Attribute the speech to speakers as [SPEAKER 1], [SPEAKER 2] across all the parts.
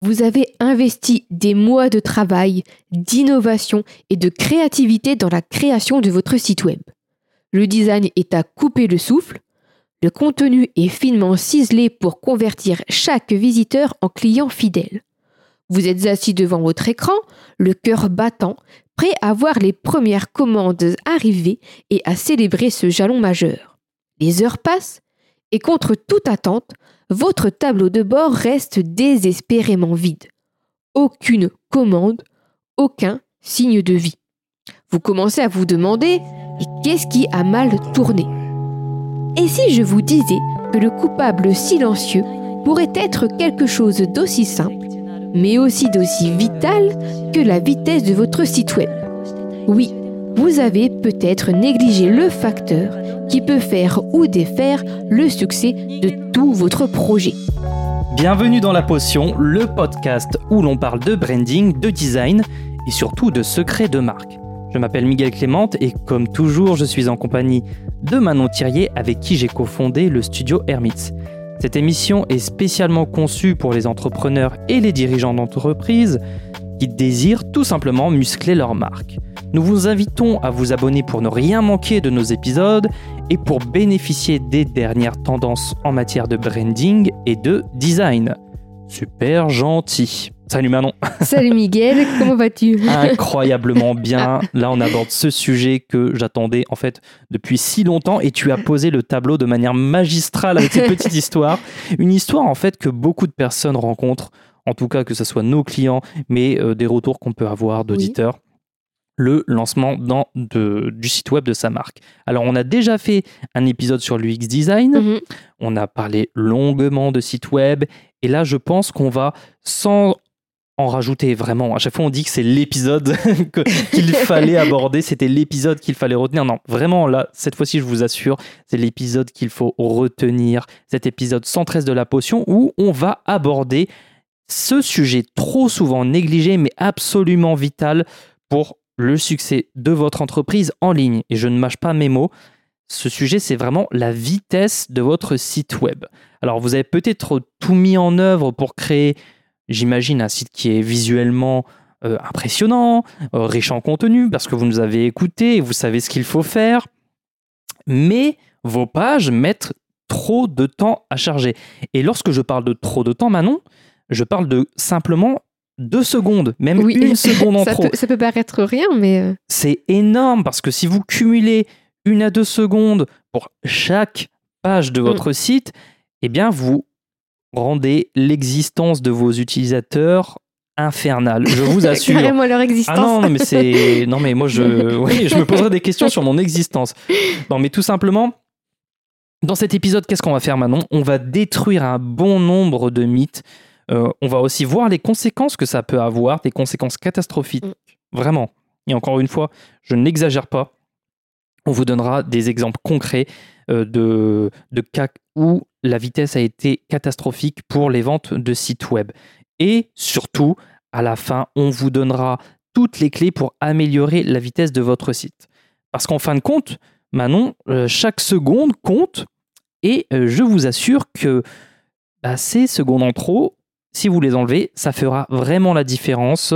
[SPEAKER 1] Vous avez investi des mois de travail, d'innovation et de créativité dans la création de votre site web. Le design est à couper le souffle. Le contenu est finement ciselé pour convertir chaque visiteur en client fidèle. Vous êtes assis devant votre écran, le cœur battant, prêt à voir les premières commandes arriver et à célébrer ce jalon majeur. Les heures passent et contre toute attente, votre tableau de bord reste désespérément vide. Aucune commande, aucun signe de vie. Vous commencez à vous demander qu'est-ce qui a mal tourné? Et si je vous disais que le coupable silencieux pourrait être quelque chose d'aussi simple, mais aussi d'aussi vital que la vitesse de votre site web? Oui, vous avez peut-être négligé le facteur qui peut faire ou défaire le succès de tout votre projet.
[SPEAKER 2] Bienvenue dans La Potion, le podcast où l'on parle de branding, de design et surtout de secrets de marque. Je m'appelle Miguel Clément et comme toujours, je suis en compagnie de Manon Thirier avec qui j'ai cofondé le studio Hermits. Cette émission est spécialement conçue pour les entrepreneurs et les dirigeants d'entreprise qui désirent tout simplement muscler leur marque. Nous vous invitons à vous abonner pour ne rien manquer de nos épisodes et pour bénéficier des dernières tendances en matière de branding et de design. Super gentil. Salut Manon.
[SPEAKER 1] Salut Miguel, comment vas-tu?
[SPEAKER 2] Incroyablement bien. Là, on aborde ce sujet que j'attendais en fait depuis si longtemps et tu as posé le tableau de manière magistrale avec cette petite histoire. Une histoire en fait que beaucoup de personnes rencontrent, en tout cas que ce soit nos clients, mais euh, des retours qu'on peut avoir d'auditeurs le lancement dans du site web de sa marque. Alors, on a déjà fait un épisode sur l'UX design, mhm. on a parlé longuement de site web, et là, je pense qu'on va, sans en rajouter vraiment, à chaque fois on dit que c'est l'épisode qu'il fallait aborder, c'était l'épisode qu'il fallait retenir. Non, vraiment, là, cette fois-ci, je vous assure, c'est l'épisode qu'il faut retenir, cet épisode 113 de la potion, où on va aborder ce sujet trop souvent négligé, mais absolument vital pour le succès de votre entreprise en ligne. Et je ne mâche pas mes mots. Ce sujet, c'est vraiment la vitesse de votre site web. Alors, vous avez peut-être tout mis en œuvre pour créer, j'imagine, un site qui est visuellement euh, impressionnant, euh, riche en contenu, parce que vous nous avez écouté et vous savez ce qu'il faut faire. Mais vos pages mettent trop de temps à charger. Et lorsque je parle de trop de temps, Manon, je parle de simplement deux secondes, même une seconde en trop.
[SPEAKER 1] ça peut paraître rien, mais... Euh,
[SPEAKER 2] C'est énorme parce que si vous cumulez une à deux secondes pour chaque page de mm. votre site, eh bien, vous rendez l'existence de vos utilisateurs infernale, je vous assure.
[SPEAKER 1] Carrément leur existence.
[SPEAKER 2] Ah non, mais c'est non mais moi je oui, je me poserai des questions sur mon existence. Non mais tout simplement dans cet épisode, qu'est-ce qu'on va faire Manon? On va détruire un bon nombre de mythes euh, on va aussi voir les conséquences que ça peut avoir, des conséquences catastrophiques. Mm. Vraiment. Et encore une fois, je n'exagère pas. On vous donnera des exemples concrets euh, de, de cas où la vitesse a été catastrophique pour les ventes de sites web. Et surtout, à la fin, on vous donnera toutes les clés pour améliorer la vitesse de votre site. Parce qu'en fin de compte, Manon, euh, chaque seconde compte et je vous assure que bah, ces secondes en trop, si vous les enlevez, ça fera vraiment la différence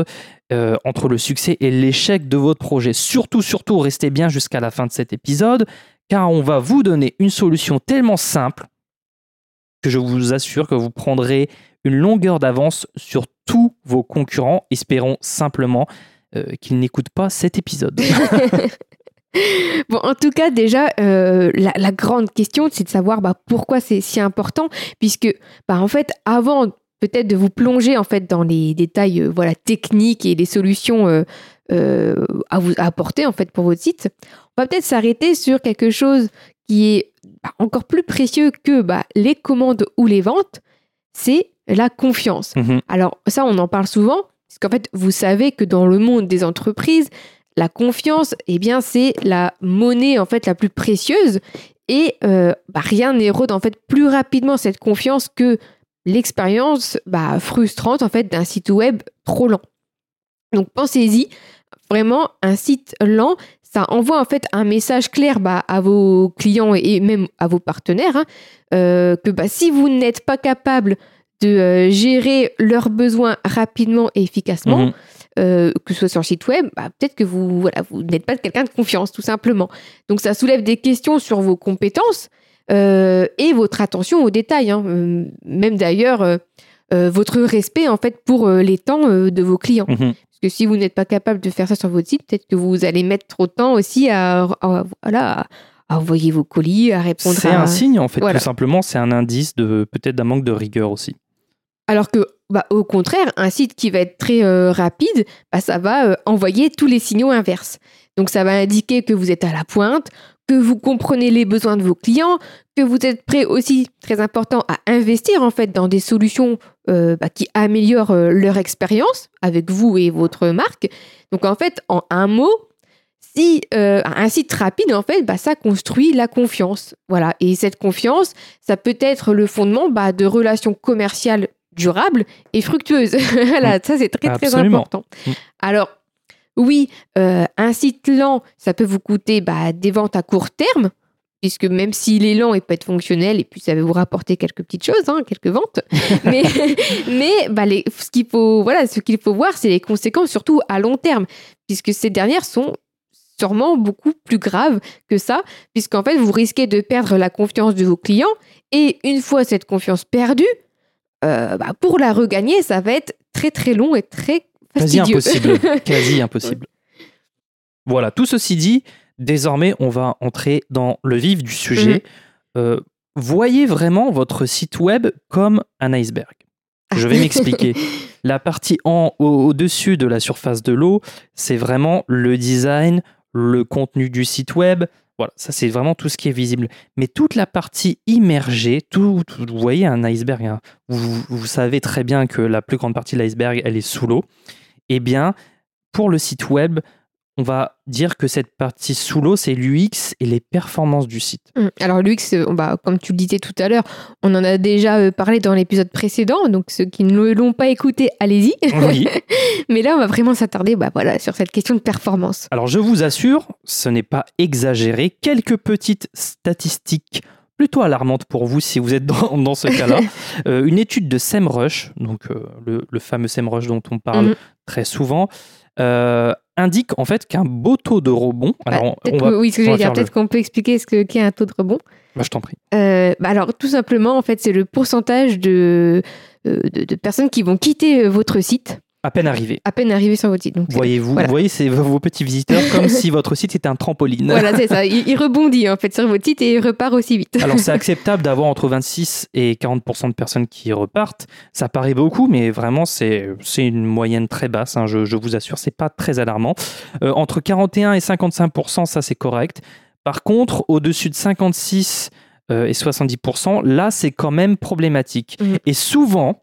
[SPEAKER 2] euh, entre le succès et l'échec de votre projet. Surtout, surtout, restez bien jusqu'à la fin de cet épisode, car on va vous donner une solution tellement simple que je vous assure que vous prendrez une longueur d'avance sur tous vos concurrents. Espérons simplement euh, qu'ils n'écoutent pas cet épisode.
[SPEAKER 1] Bon, en tout cas, déjà, euh, la, grande question, c'est de savoir bah, pourquoi c'est si important, puisque, bah, en fait, avant peut-être de vous plonger en fait dans les détails euh, voilà techniques et les solutions euh, euh, à vous apporter en fait pour votre site. On va peut-être s'arrêter sur quelque chose qui est bah, encore plus précieux que bah, les commandes ou les ventes, c'est la confiance. Mhm. Alors ça, on en parle souvent, parce qu'en fait, vous savez que dans le monde des entreprises, la confiance, eh bien, c'est la monnaie en fait la plus précieuse. Et bah, rien n'érode en fait plus rapidement cette confiance que l'expérience bah, frustrante en fait d'un site web trop lent. Donc pensez-y, vraiment un site lent, ça envoie en fait un message clair bah, à vos clients et même à vos partenaires hein, euh, que bah, si vous n'êtes pas capable de euh, gérer leurs besoins rapidement et efficacement,
[SPEAKER 2] Mhm.
[SPEAKER 1] euh, que ce soit sur le site web, bah, peut-être que vous, voilà, vous n'êtes pas quelqu'un de confiance, tout simplement. Donc ça soulève des questions sur vos compétences euh, et votre attention aux détails. hein. Euh, même d'ailleurs, euh, votre respect en fait pour les temps de vos clients.
[SPEAKER 2] Mhm.
[SPEAKER 1] Parce que si vous n'êtes pas capable de faire ça sur votre site, peut-être que vous allez mettre trop de temps aussi à, à- voilà, à- à envoyer vos colis, à répondre
[SPEAKER 2] C'est
[SPEAKER 1] à...
[SPEAKER 2] un signe, en fait,
[SPEAKER 1] Voilà.
[SPEAKER 2] tout simplement. C'est un indice de peut-être d'un manque de rigueur aussi.
[SPEAKER 1] Alors que, bah, au contraire, un site qui va être très euh, rapide, bah, ça va euh, envoyer tous les signaux inverses. Donc, ça va indiquer que vous êtes à la pointe, que vous comprenez les besoins de vos clients, que vous êtes prêt aussi, très important, à investir en fait dans des solutions euh, bah, qui améliorent euh, leur expérience avec vous et votre marque. Donc, en fait, en un mot, si euh, un site rapide, en fait, bah, ça construit la confiance. Voilà. Et cette confiance, ça peut être le fondement bah, de relations commerciales durables et fructueuses. voilà, ça c'est très très important.
[SPEAKER 2] Mm.
[SPEAKER 1] Alors, oui, euh, un site lent, ça peut vous coûter bah, des ventes à court terme, puisque même s'il est lent, il peut être fonctionnel et puis ça va vous rapporter quelques petites choses, hein, quelques ventes. mais mais bah, les- ce qu'il faut, voilà, ce qu'il faut voir, c'est les conséquences, surtout à long terme, puisque ces dernières sont sûrement beaucoup plus graves que ça, puisqu'en fait, vous risquez de perdre la confiance de vos clients. Et une fois cette confiance perdue, euh, bah, pour la regagner, ça va être très très long et très
[SPEAKER 2] Quasi impossible. Quasi impossible. Voilà, tout ceci dit, désormais, on va entrer dans le vif du sujet.
[SPEAKER 1] Mhm.
[SPEAKER 2] Euh, voyez vraiment votre site web comme un iceberg. Je vais m'expliquer. La partie en au- au-dessus de la surface de l'eau, c'est vraiment le design, le contenu du site web. Voilà, ça c'est vraiment tout ce qui est visible. Mais toute la partie immergée, tout, tout- vous voyez un iceberg, hein. vous, vous savez très bien que la plus grande partie de l'iceberg, elle est sous l'eau. Eh bien, pour le site web, on va dire que cette partie sous l'eau, c'est l'UX et les performances du site.
[SPEAKER 1] Mm. Alors l'UX, euh, bah, comme tu le disais tout à l'heure, on en a déjà euh, parlé dans l'épisode précédent, donc ceux qui ne l'ont pas écouté, allez-y.
[SPEAKER 2] Oui.
[SPEAKER 1] Mais là, on va vraiment s'attarder bah, voilà, sur cette question de performance.
[SPEAKER 2] Alors je vous assure, ce n'est pas exagéré. Quelques petites statistiques plutôt alarmantes pour vous si vous êtes dans, dans ce cas-là. Euh, une étude de SEMrush, donc euh, le, le fameux SEMrush dont on parle
[SPEAKER 1] Mhm.
[SPEAKER 2] très souvent, euh, indique en fait qu'un beau taux de rebond. Alors,
[SPEAKER 1] Bah,
[SPEAKER 2] on-
[SPEAKER 1] peut-être
[SPEAKER 2] on va-
[SPEAKER 1] que- oui, ce que j'allais dire,
[SPEAKER 2] le-
[SPEAKER 1] peut-être qu'on peut expliquer ce que- qu'est un taux de rebond.
[SPEAKER 2] Bah, je t'en prie.
[SPEAKER 1] Bah alors, tout simplement, en fait, c'est le pourcentage de, de, de personnes qui vont quitter votre site
[SPEAKER 2] À peine arrivé.
[SPEAKER 1] à peine arrivées sur votre site. Donc,
[SPEAKER 2] Voyez-vous,
[SPEAKER 1] voilà.
[SPEAKER 2] vous voyez, c'est vos, petits visiteurs comme si votre site était un trampoline.
[SPEAKER 1] Voilà, c'est ça. Il, il rebondit en fait sur votre site et il repart aussi vite.
[SPEAKER 2] Alors c'est acceptable d'avoir entre 26 et 40% de personnes qui repartent. Ça paraît beaucoup, mais vraiment c'est c'est une moyenne très basse. hein, je, je vous assure, c'est pas très alarmant. Euh, entre 41 et 55%, ça c'est correct. Par contre, au-dessus de 56 euh, et 70%, là c'est quand même problématique.
[SPEAKER 1] Mhm.
[SPEAKER 2] Et souvent,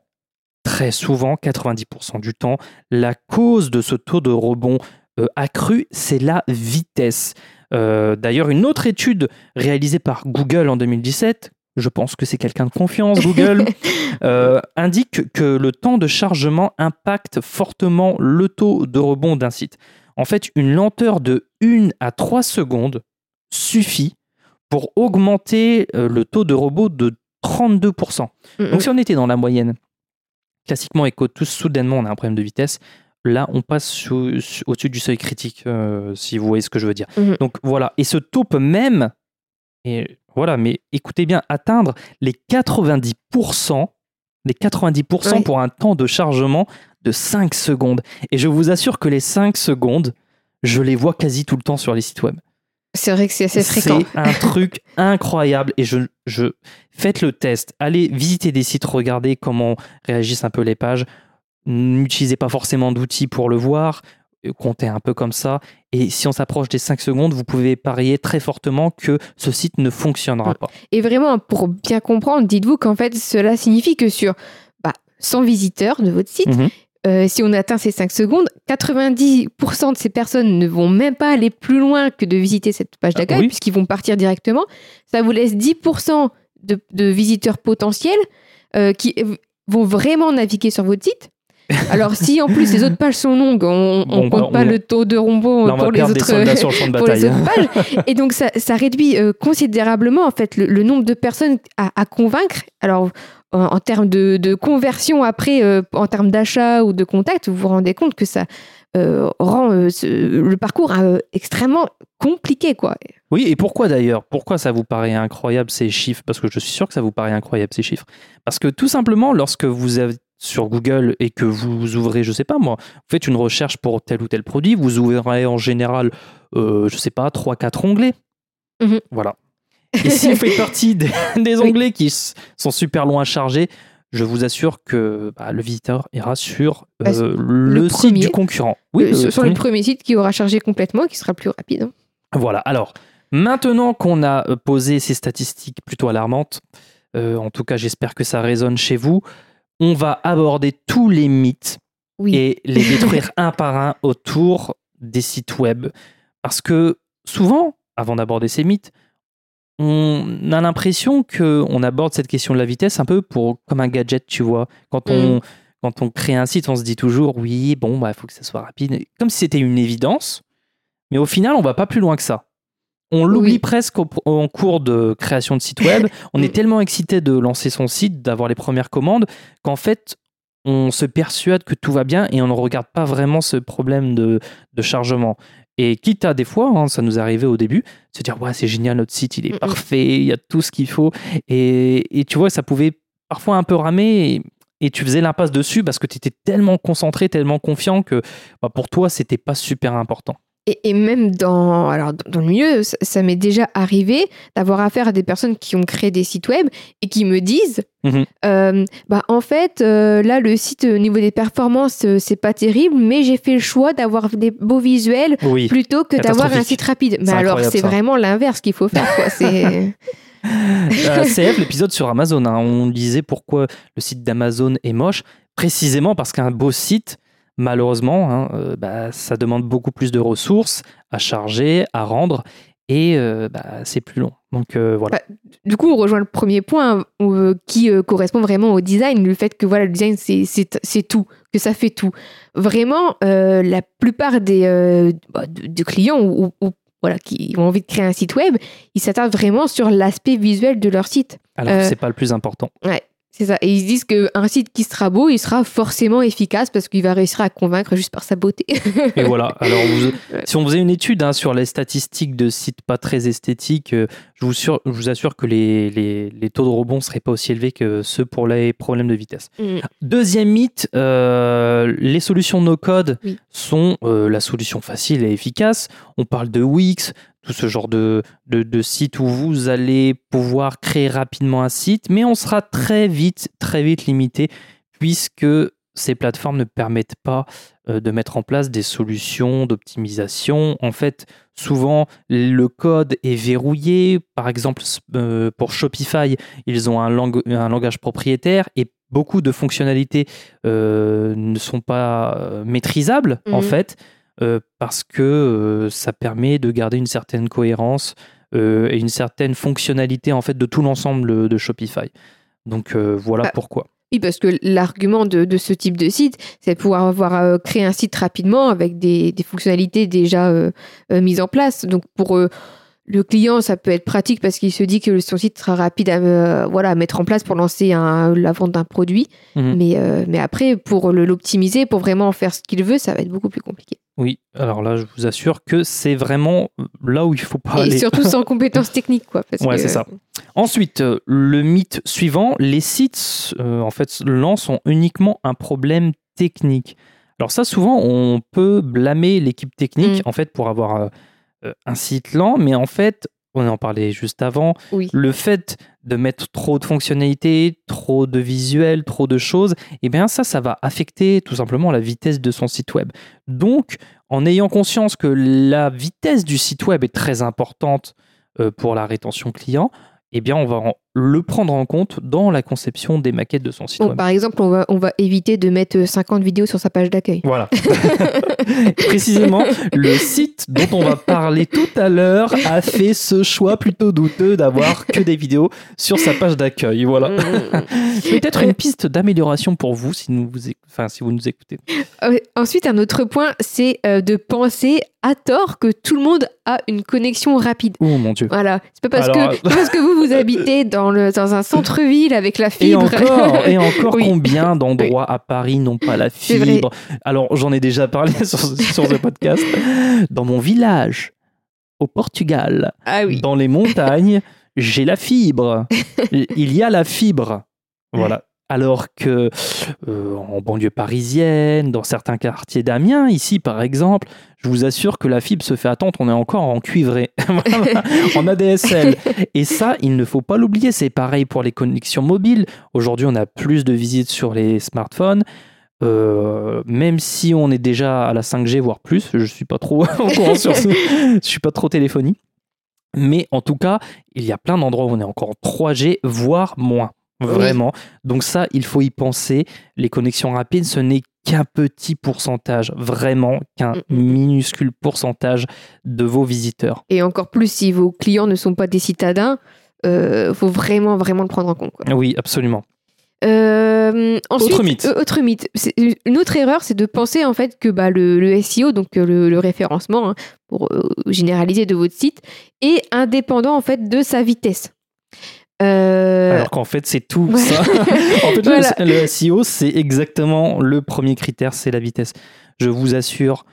[SPEAKER 2] très souvent, 90% du temps, la cause de ce taux de rebond euh, accru, c'est la vitesse. Euh, D'ailleurs, une autre étude réalisée par Google en 2017, je pense que c'est quelqu'un de confiance, Google, euh, indique que le temps de chargement impacte fortement le taux de rebond d'un site. En fait, une lenteur de 1 à 3 secondes suffit pour augmenter le taux de rebond de 32%.
[SPEAKER 1] Mm,
[SPEAKER 2] Donc si on était dans la moyenne, classiquement et que tous soudainement on a un problème de vitesse, là on passe sous- sous- au-dessus du seuil critique, euh, si vous voyez ce que je veux dire.
[SPEAKER 1] Mhm.
[SPEAKER 2] Donc voilà, et ce taux peut même, et voilà, mais écoutez bien, atteindre les 90%, les 90%
[SPEAKER 1] Ouais.
[SPEAKER 2] pour un temps de chargement de 5 secondes. Et je vous assure que les 5 secondes, je les vois quasi tout le temps sur les sites web.
[SPEAKER 1] C'est vrai que c'est assez fréquent.
[SPEAKER 2] C'est un truc incroyable et je, je faites le test. Allez visiter des sites, regardez comment réagissent un peu les pages. N'utilisez pas forcément d'outils pour le voir. euh, Comptez un peu comme ça. Et si on s'approche des 5 secondes, vous pouvez parier très fortement que ce site ne fonctionnera pas.
[SPEAKER 1] Et vraiment, pour bien comprendre, dites-vous qu'en fait, cela signifie que sur bah, 100 visiteurs de votre site,
[SPEAKER 2] Mhm.
[SPEAKER 1] Euh, si on atteint ces 5 secondes, 90% de ces personnes ne vont même pas aller plus loin que de visiter cette page d'accueil,
[SPEAKER 2] Ah, oui.
[SPEAKER 1] puisqu'ils vont partir directement. Ça vous laisse 10% de, de visiteurs potentiels euh, qui euh, vont vraiment naviguer sur votre site. Alors si en plus les autres pages sont longues, on, on
[SPEAKER 2] Bon, bah,
[SPEAKER 1] compte pas
[SPEAKER 2] on-
[SPEAKER 1] le taux de
[SPEAKER 2] Là, on
[SPEAKER 1] pour les autres
[SPEAKER 2] le
[SPEAKER 1] pour les autres pages. Et donc, ça, ça réduit euh, considérablement en fait le, le nombre de personnes à, à convaincre. Alors, en, termes de, de conversion après, euh, en termes d'achat ou de contact, vous vous rendez compte que ça euh, rend euh, ce- le parcours extrêmement compliqué, quoi.
[SPEAKER 2] Oui, et pourquoi d'ailleurs? Pourquoi ça vous paraît incroyable ces chiffres? Parce que je suis sûr que ça vous paraît incroyable ces chiffres. Parce que tout simplement, lorsque vous êtes sur Google et que vous ouvrez, je sais pas moi, vous faites une recherche pour tel ou tel produit, vous ouvrez en général, je sais pas, 3-4 onglets.
[SPEAKER 1] Mhm.
[SPEAKER 2] Voilà. Et si vous faites partie des, des
[SPEAKER 1] Oui.
[SPEAKER 2] onglets qui sont super loin à charger, je vous assure que bah, le visiteur ira sur euh,
[SPEAKER 1] Bah,
[SPEAKER 2] le,
[SPEAKER 1] le
[SPEAKER 2] site du concurrent.
[SPEAKER 1] Euh,
[SPEAKER 2] le
[SPEAKER 1] sur
[SPEAKER 2] premier.
[SPEAKER 1] le premier site qui aura chargé complètement, qui sera plus rapide. hein.
[SPEAKER 2] Voilà, alors maintenant qu'on a euh, posé ces statistiques plutôt alarmantes, euh, en tout cas j'espère que ça résonne chez vous, on va aborder tous les mythes
[SPEAKER 1] Oui.
[SPEAKER 2] et les détruire un par un autour des sites web. Parce que souvent, avant d'aborder ces mythes, on a l'impression qu'on aborde cette question de la vitesse un peu pour, comme un gadget, tu vois. Quand on, quand on crée un site, on se dit toujours, oui, bon, il faut que ça soit rapide. Comme si c'était une évidence. Mais au final, on va pas plus loin que ça. On l'oublie
[SPEAKER 1] Oui.
[SPEAKER 2] presque au- en cours de création de site web. On est
[SPEAKER 1] Mm.
[SPEAKER 2] tellement excité de lancer son site, d'avoir les premières commandes, qu'en fait, on se persuade que tout va bien et on ne regarde pas vraiment ce problème de, de chargement. Et quitte à des fois, hein, ça nous arrivait au début, se dire ouais c'est génial notre site, il est parfait, il y a tout ce qu'il faut. Et, et tu vois, ça pouvait parfois un peu ramer et, et tu faisais l'impasse dessus parce que tu étais tellement concentré, tellement confiant que bah, pour toi c'était pas super important.
[SPEAKER 1] Et, et même dans, alors, dans le milieu, ça, ça m'est déjà arrivé d'avoir affaire à des personnes qui ont créé des sites web et qui me disent
[SPEAKER 2] Mhm.
[SPEAKER 1] euh, bah, en fait, euh, là, le site, au niveau des performances, euh, c'est pas terrible, mais j'ai fait le choix d'avoir des beaux visuels
[SPEAKER 2] Oui.
[SPEAKER 1] plutôt que d'avoir un site rapide. Mais alors, c'est vraiment l'inverse qu'il faut faire. C'est...
[SPEAKER 2] Euh, CF, l'épisode sur Amazon, hein, on disait pourquoi le site d'Amazon est moche, précisément parce qu'un beau site, malheureusement, hein, euh, bah, ça demande beaucoup plus de ressources à charger, à rendre, et euh, bah, c'est plus long. Donc euh, voilà.
[SPEAKER 1] du coup, on rejoint le premier point euh, qui correspond vraiment au design, le fait que voilà, le design, c'est, tout, que ça fait tout. Vraiment, la plupart des bah, de, de clients ou, ou- ou, voilà, qui ont envie de créer un site web, ils s'attardent vraiment sur l'aspect visuel de leur site.
[SPEAKER 2] Alors c'est pas le plus important.
[SPEAKER 1] C'est ça. Et ils se disent qu'un site qui sera beau, il sera forcément efficace parce qu'il va réussir à convaincre juste par sa beauté.
[SPEAKER 2] Et voilà. Alors, vous- si on faisait une étude hein, sur les statistiques de sites pas très esthétiques, euh, je, vous sur- je vous assure que les, les- les taux de rebond seraient pas aussi élevés que ceux pour les problèmes de vitesse.
[SPEAKER 1] Mm.
[SPEAKER 2] Deuxième mythe, euh, les solutions no-code
[SPEAKER 1] Oui.
[SPEAKER 2] sont euh, la solution facile et efficace. On parle de Wix, tout ce genre de, de, de site où vous allez pouvoir créer rapidement un site, mais on sera très vite, très vite limité puisque ces plateformes ne permettent pas euh, de mettre en place des solutions d'optimisation. En fait, souvent, le code est verrouillé. Par exemple, euh, pour Shopify, ils ont un, lang- un langage propriétaire et beaucoup de fonctionnalités euh, ne sont pas maîtrisables, en
[SPEAKER 1] Mhm.
[SPEAKER 2] fait, parce que ça permet de garder une certaine cohérence et une certaine fonctionnalité, en fait, de tout l'ensemble de Shopify. Donc voilà
[SPEAKER 1] Bah,
[SPEAKER 2] pourquoi.
[SPEAKER 1] Oui, parce que l'argument de, de ce type de site, c'est de pouvoir avoir euh, créé un site rapidement avec des, des fonctionnalités déjà euh, euh, mises en place. Donc pour le client, ça peut être pratique parce qu'il se dit que son site sera rapide à, voilà, à mettre en place pour lancer un- la vente d'un produit.
[SPEAKER 2] Mhm.
[SPEAKER 1] Mais, mais après, pour le- l'optimiser, pour vraiment faire ce qu'il veut, ça va être beaucoup plus compliqué.
[SPEAKER 2] Oui, alors là, je vous assure que c'est vraiment là où il faut pas
[SPEAKER 1] Et
[SPEAKER 2] aller.
[SPEAKER 1] surtout sans compétences techniques. Quoi, parce
[SPEAKER 2] Ouais,
[SPEAKER 1] que-
[SPEAKER 2] c'est ça. Ensuite, euh, le mythe suivant, les sites, euh, en fait, lents sont uniquement un problème technique. Alors ça, souvent, on peut blâmer l'équipe technique,
[SPEAKER 1] Mm.
[SPEAKER 2] en fait, pour avoir euh, un site lent, mais en fait, on en parlait juste avant,
[SPEAKER 1] Oui.
[SPEAKER 2] le fait de mettre trop de fonctionnalités, trop de visuels, trop de choses, eh bien ça, ça va affecter tout simplement la vitesse de son site web. Donc, en ayant conscience que la vitesse du site web est très importante euh, pour la rétention client, eh bien on va le prendre en compte dans la conception des maquettes de son site web.
[SPEAKER 1] par exemple, on va, on va éviter de mettre 50 vidéos sur sa page d'accueil.
[SPEAKER 2] Voilà. Précisément, le site dont on va parler tout à l'heure a fait ce choix plutôt douteux d'avoir que des vidéos sur sa page d'accueil. Voilà. Peut-être une piste d'amélioration pour vous si, nous vous, enfin, si vous nous écoutez.
[SPEAKER 1] Euh, Ensuite, un autre point, c'est euh, de penser à tort que tout le monde a une connexion rapide.
[SPEAKER 2] Oh mon dieu.
[SPEAKER 1] Voilà, c'est pas parce,
[SPEAKER 2] Alors,
[SPEAKER 1] que, parce que vous, vous habitez dans, le, dans un centre-ville avec la
[SPEAKER 2] Et
[SPEAKER 1] fibre.
[SPEAKER 2] encore, et encore
[SPEAKER 1] Oui.
[SPEAKER 2] combien d'endroits à Paris n'ont pas la fibre? Alors, j'en ai déjà parlé sur, sur ce podcast. Dans mon village, au Portugal,
[SPEAKER 1] ah oui.
[SPEAKER 2] dans les montagnes, j'ai la fibre. Il y a la fibre. Voilà. Alors que euh, en banlieue parisienne, dans certains quartiers d'Amiens, ici par exemple, je vous assure que la fibre se fait attendre, on est encore en cuivré, en ADSL. Et ça, il ne faut pas l'oublier, c'est pareil pour les connexions mobiles. Aujourd'hui, on a plus de visites sur les smartphones. Euh, même si on est déjà à la 5G, voire plus, je suis pas trop sur ce, je suis pas trop téléphonie. Mais en tout cas, il y a plein d'endroits où on est encore en 3G, voire moins. Vraiment. Donc ça, il faut y penser. Les connexions rapides, ce n'est qu'un petit pourcentage, vraiment qu'un
[SPEAKER 1] Mm, mm, mm.
[SPEAKER 2] minuscule pourcentage de vos visiteurs.
[SPEAKER 1] Et encore plus si vos clients ne sont pas des citadins, il faut vraiment, vraiment le prendre en compte. quoi.
[SPEAKER 2] Oui, absolument.
[SPEAKER 1] Euh, ensuite,
[SPEAKER 2] Autre mythe.
[SPEAKER 1] euh, autre mythe. Une autre erreur, c'est de penser en fait que bah, le, le SEO, donc euh, le, le référencement, hein, pour euh, généraliser de votre site, est indépendant en fait de sa vitesse. Euh,
[SPEAKER 2] Alors qu'en fait, c'est tout
[SPEAKER 1] Ouais.
[SPEAKER 2] ça. en fait,
[SPEAKER 1] Voilà.
[SPEAKER 2] le, le SEO, c'est exactement le premier critère, c'est la vitesse. Je vous assure,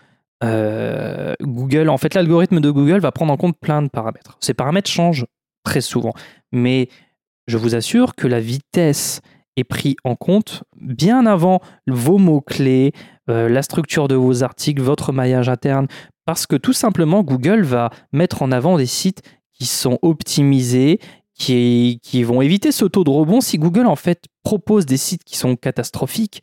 [SPEAKER 2] euh, Google, en fait, l'algorithme de Google va prendre en compte plein de paramètres. Ces paramètres changent très souvent, mais je vous assure que la vitesse est prise en compte bien avant vos mots-clés, euh, la structure de vos articles, votre maillage interne, parce que tout simplement, Google va mettre en avant des sites qui sont optimisés, qui, qui vont éviter ce taux de rebond. Si Google, en fait, propose des sites qui sont catastrophiques,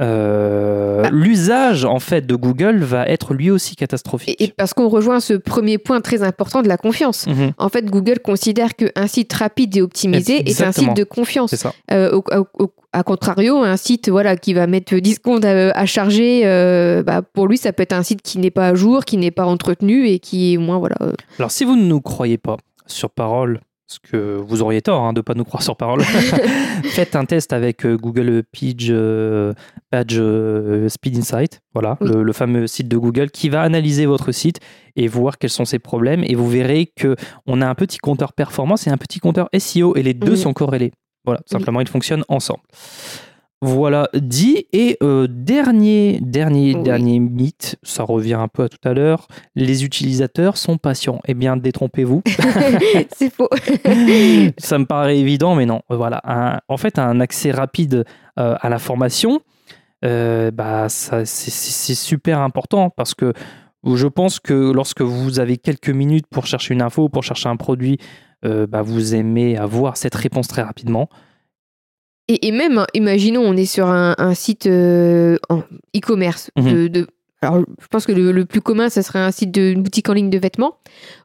[SPEAKER 2] euh,
[SPEAKER 1] Bah.
[SPEAKER 2] l'usage, en fait, de Google va être lui aussi catastrophique.
[SPEAKER 1] et, et parce qu'on rejoint ce premier point très important de la confiance.
[SPEAKER 2] Mhm,
[SPEAKER 1] En fait, Google considère qu'un site rapide et optimisé est un site de confiance.
[SPEAKER 2] ça.
[SPEAKER 1] Euh, au, au- au- à contrario, un site voilà, qui va mettre 10 secondes à, à charger, euh, bah, pour lui, ça peut être un site qui n'est pas à jour, qui n'est pas entretenu et qui est moins. Voilà,
[SPEAKER 2] Alors, si vous ne nous croyez pas sur parole, parce que vous auriez tort hein, de ne pas nous croire sur parole, faites un test avec euh, Google Page, euh, Page euh, Speed Insight, voilà,
[SPEAKER 1] Oui.
[SPEAKER 2] le, le fameux site de Google qui va analyser votre site et voir quels sont ses problèmes. Et vous verrez que on a un petit compteur performance et un petit compteur SEO et les deux sont corrélés. Voilà,
[SPEAKER 1] Oui.
[SPEAKER 2] simplement, ils fonctionnent ensemble. Voilà, dit. Et euh, dernier, dernier,
[SPEAKER 1] Oui.
[SPEAKER 2] dernier mythe, ça revient un peu à tout à l'heure, les utilisateurs sont patients. Eh bien, détrompez-vous.
[SPEAKER 1] c'est faux.
[SPEAKER 2] ça me paraît évident, mais non. Voilà, Un- en fait, un accès rapide euh, à l'information, euh, bah, ça, c'est- super important parce que je pense que lorsque vous avez quelques minutes pour chercher une info, pour chercher un produit, bah, vous aimez avoir cette réponse très rapidement.
[SPEAKER 1] Et, et même, hein, imaginons, on est sur un, un site euh, en e-commerce.
[SPEAKER 2] Mhm.
[SPEAKER 1] de, de- alors, je pense que le, le plus commun, ce serait un site d'une boutique en ligne de vêtements.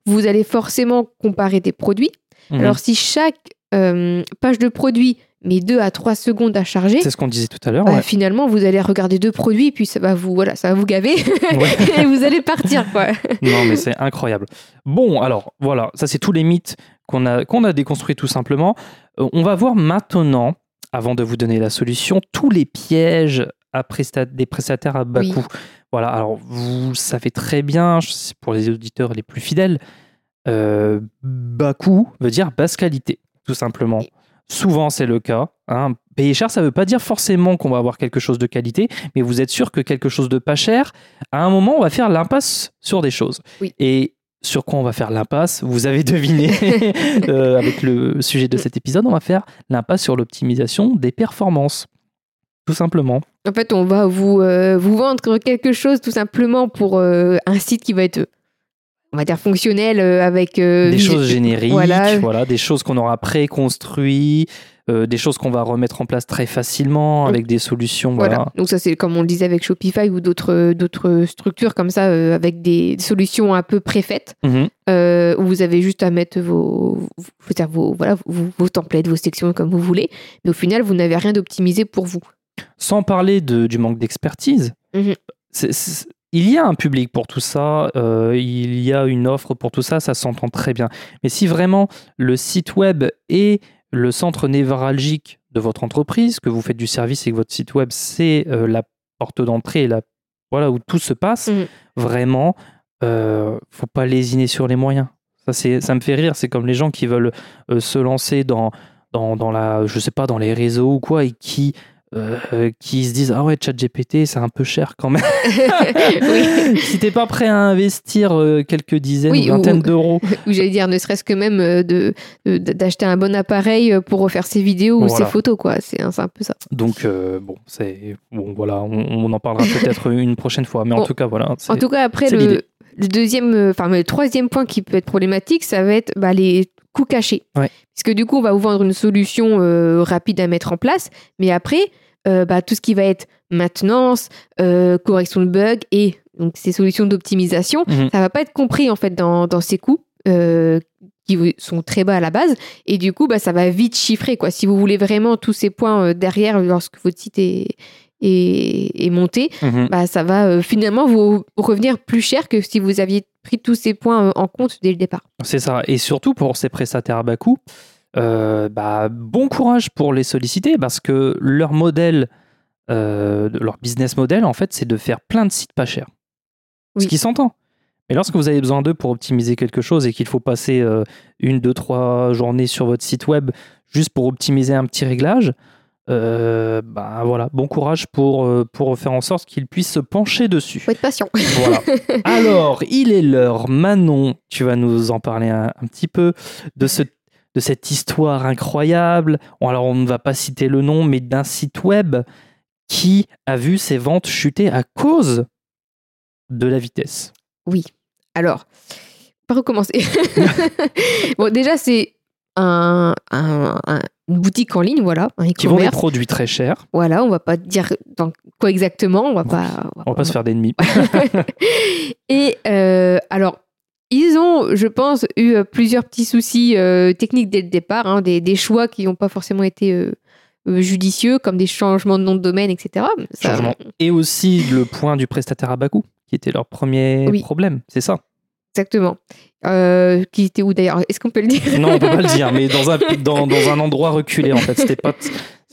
[SPEAKER 1] Vous allez forcément comparer des produits.
[SPEAKER 2] Mhm.
[SPEAKER 1] Alors, si chaque euh, page de produit met 2 à 3 secondes à charger,
[SPEAKER 2] c'est ce qu'on disait tout à l'heure.
[SPEAKER 1] bah,
[SPEAKER 2] ouais.
[SPEAKER 1] finalement, vous allez regarder deux produits, puis ça va vous, voilà, ça va vous gaver,
[SPEAKER 2] Ouais.
[SPEAKER 1] et vous allez partir. Quoi.
[SPEAKER 2] Non, mais c'est incroyable. Bon, alors voilà, ça c'est tous les mythes qu'on a, qu'on a déconstruits tout simplement. Euh, on va voir maintenant, avant de vous donner la solution, tous les pièges à presta- des prestataires à bas
[SPEAKER 1] Oui.
[SPEAKER 2] coût. Voilà, alors vous savez très bien, pour les auditeurs les plus fidèles, euh, bas coût veut dire basse qualité, tout simplement. Souvent c'est le cas. hein. Payer cher, ça ne veut pas dire forcément qu'on va avoir quelque chose de qualité, mais vous êtes sûr que quelque chose de pas cher, à un moment, on va faire l'impasse sur des choses.
[SPEAKER 1] Oui.
[SPEAKER 2] Et sur quoi on va faire l'impasse Vous avez deviné euh, avec le sujet de cet épisode, on va faire l'impasse sur l'optimisation des performances. Tout simplement.
[SPEAKER 1] En fait, on va vous, euh, vous vendre quelque chose tout simplement pour euh, un site qui va être, on va dire, fonctionnel avec...
[SPEAKER 2] des choses génériques,
[SPEAKER 1] Voilà.
[SPEAKER 2] voilà. des choses qu'on aura préconstruit, euh, des choses qu'on va remettre en place très facilement avec des solutions.
[SPEAKER 1] Voilà.
[SPEAKER 2] Voilà.
[SPEAKER 1] Donc ça c'est comme on le disait avec Shopify ou d'autres d'autres structures comme ça euh, avec des solutions un peu préfaites
[SPEAKER 2] Mhm.
[SPEAKER 1] euh, où vous avez juste à mettre vos vos, voilà vos, vos templates, vos sections comme vous voulez, mais au final vous n'avez rien d'optimisé pour vous.
[SPEAKER 2] Sans parler de- du manque d'expertise,
[SPEAKER 1] Mhm.
[SPEAKER 2] c'est- il y a un public pour tout ça, euh, il y a une offre pour tout ça, ça s'entend très bien. Mais si vraiment le site web est le centre névralgique de votre entreprise, que vous faites du service et que votre site web c'est euh, la porte d'entrée, la voilà où tout se passe,
[SPEAKER 1] Mhm.
[SPEAKER 2] vraiment, euh, faut pas lésiner sur les moyens. Ça, c'est, ça me fait rire. C'est comme les gens qui veulent euh, se lancer dans, dans, dans la, je sais pas, dans les réseaux ou quoi, et qui, euh, qui se disent ah ouais, ChatGPT, c'est un peu cher quand même.
[SPEAKER 1] Oui.
[SPEAKER 2] si t'es pas prêt à investir euh, quelques dizaines
[SPEAKER 1] Oui,
[SPEAKER 2] ou vingtaines d'euros,
[SPEAKER 1] Ou j'allais dire ne serait-ce que même euh, de d'acheter un bon appareil euh, pour refaire ses vidéos ou
[SPEAKER 2] Voilà.
[SPEAKER 1] ses photos quoi, c'est un, peu ça.
[SPEAKER 2] donc euh, bon, c'est bon, voilà, on, on en parlera peut-être une prochaine fois, mais en
[SPEAKER 1] Bon.
[SPEAKER 2] tout cas voilà.
[SPEAKER 1] En tout cas, après, le, deuxième, euh, enfin, le troisième point qui peut être problématique, ça va être bah, les coûts cachés.
[SPEAKER 2] Ouais.
[SPEAKER 1] Parce que du coup, on va vous vendre une solution euh, rapide à mettre en place, mais après, euh, bah, tout ce qui va être maintenance, euh, correction de bugs et donc ces solutions d'optimisation,
[SPEAKER 2] Mhm.
[SPEAKER 1] ça va pas être compris en fait dans, dans ces coûts. euh, qui sont très bas à la base et du coup bah, ça va vite chiffrer quoi si vous voulez vraiment tous ces points derrière lorsque votre site est, est, est monté
[SPEAKER 2] Mhm.
[SPEAKER 1] bah, ça va finalement vous revenir plus cher que si vous aviez pris tous ces points en compte dès le départ.
[SPEAKER 2] C'est ça. Et surtout pour ces prestataires à bas coût, euh, bah, bon courage pour les solliciter parce que leur modèle, euh, leur business model, en fait, c'est de faire plein de sites pas chers.
[SPEAKER 1] Oui.
[SPEAKER 2] Ce qui s'entend. Mais lorsque vous avez besoin d'eux pour optimiser quelque chose et qu'il faut passer euh, une, deux, trois journées sur votre site web juste pour optimiser un petit réglage, euh, bah voilà, bon courage pour, euh, pour faire en sorte qu'ils puissent se pencher dessus.
[SPEAKER 1] Faut être patient.
[SPEAKER 2] Voilà. Alors, il est l'heure. Manon, tu vas nous en parler un, un petit peu de, ce, de cette histoire incroyable. Alors, on ne va pas citer le nom, mais d'un site web qui a vu ses ventes chuter à cause de la vitesse.
[SPEAKER 1] Oui. Alors, par recommencer. bon, déjà, c'est un, un- un- une boutique en ligne, voilà, un
[SPEAKER 2] Qui vend des produits très chers.
[SPEAKER 1] Voilà, on va pas dire dans quoi exactement, on va pas.
[SPEAKER 2] On va pas se faire d'ennemis.
[SPEAKER 1] Et euh, alors, ils ont, je pense, eu euh, plusieurs petits soucis euh, techniques dès le départ, hein, des, des choix qui n'ont pas forcément été euh, judicieux, comme des changements de nom de domaine, etc. Ça-.
[SPEAKER 2] Et aussi le point du prestataire à bas coût, qui était leur premier
[SPEAKER 1] Oui.
[SPEAKER 2] problème. C'est ça?
[SPEAKER 1] Exactement. Euh, qui était où d'ailleurs? Est-ce qu'on peut le dire?
[SPEAKER 2] Non, on peut pas le dire, mais dans un, dans, dans un endroit reculé, en fait. C'était pas.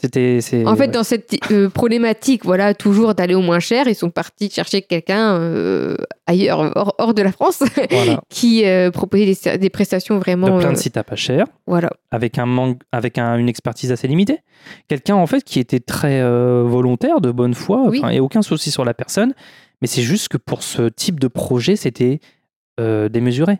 [SPEAKER 2] C'était.
[SPEAKER 1] En fait,
[SPEAKER 2] ouais.
[SPEAKER 1] dans cette euh, problématique, voilà, toujours d'aller au moins cher, ils sont partis chercher quelqu'un euh, ailleurs, hors, hors de la France,
[SPEAKER 2] Voilà.
[SPEAKER 1] qui euh, proposait des, prestations
[SPEAKER 2] de
[SPEAKER 1] vraiment.
[SPEAKER 2] plein
[SPEAKER 1] euh,
[SPEAKER 2] de sites à pas cher,
[SPEAKER 1] voilà.
[SPEAKER 2] avec, un manque, avec un- une expertise assez limitée. Quelqu'un, en fait, qui était très volontaire, de bonne foi,
[SPEAKER 1] Oui.
[SPEAKER 2] et aucun souci sur la personne. Mais c'est juste que pour ce type de projet, c'était démesuré.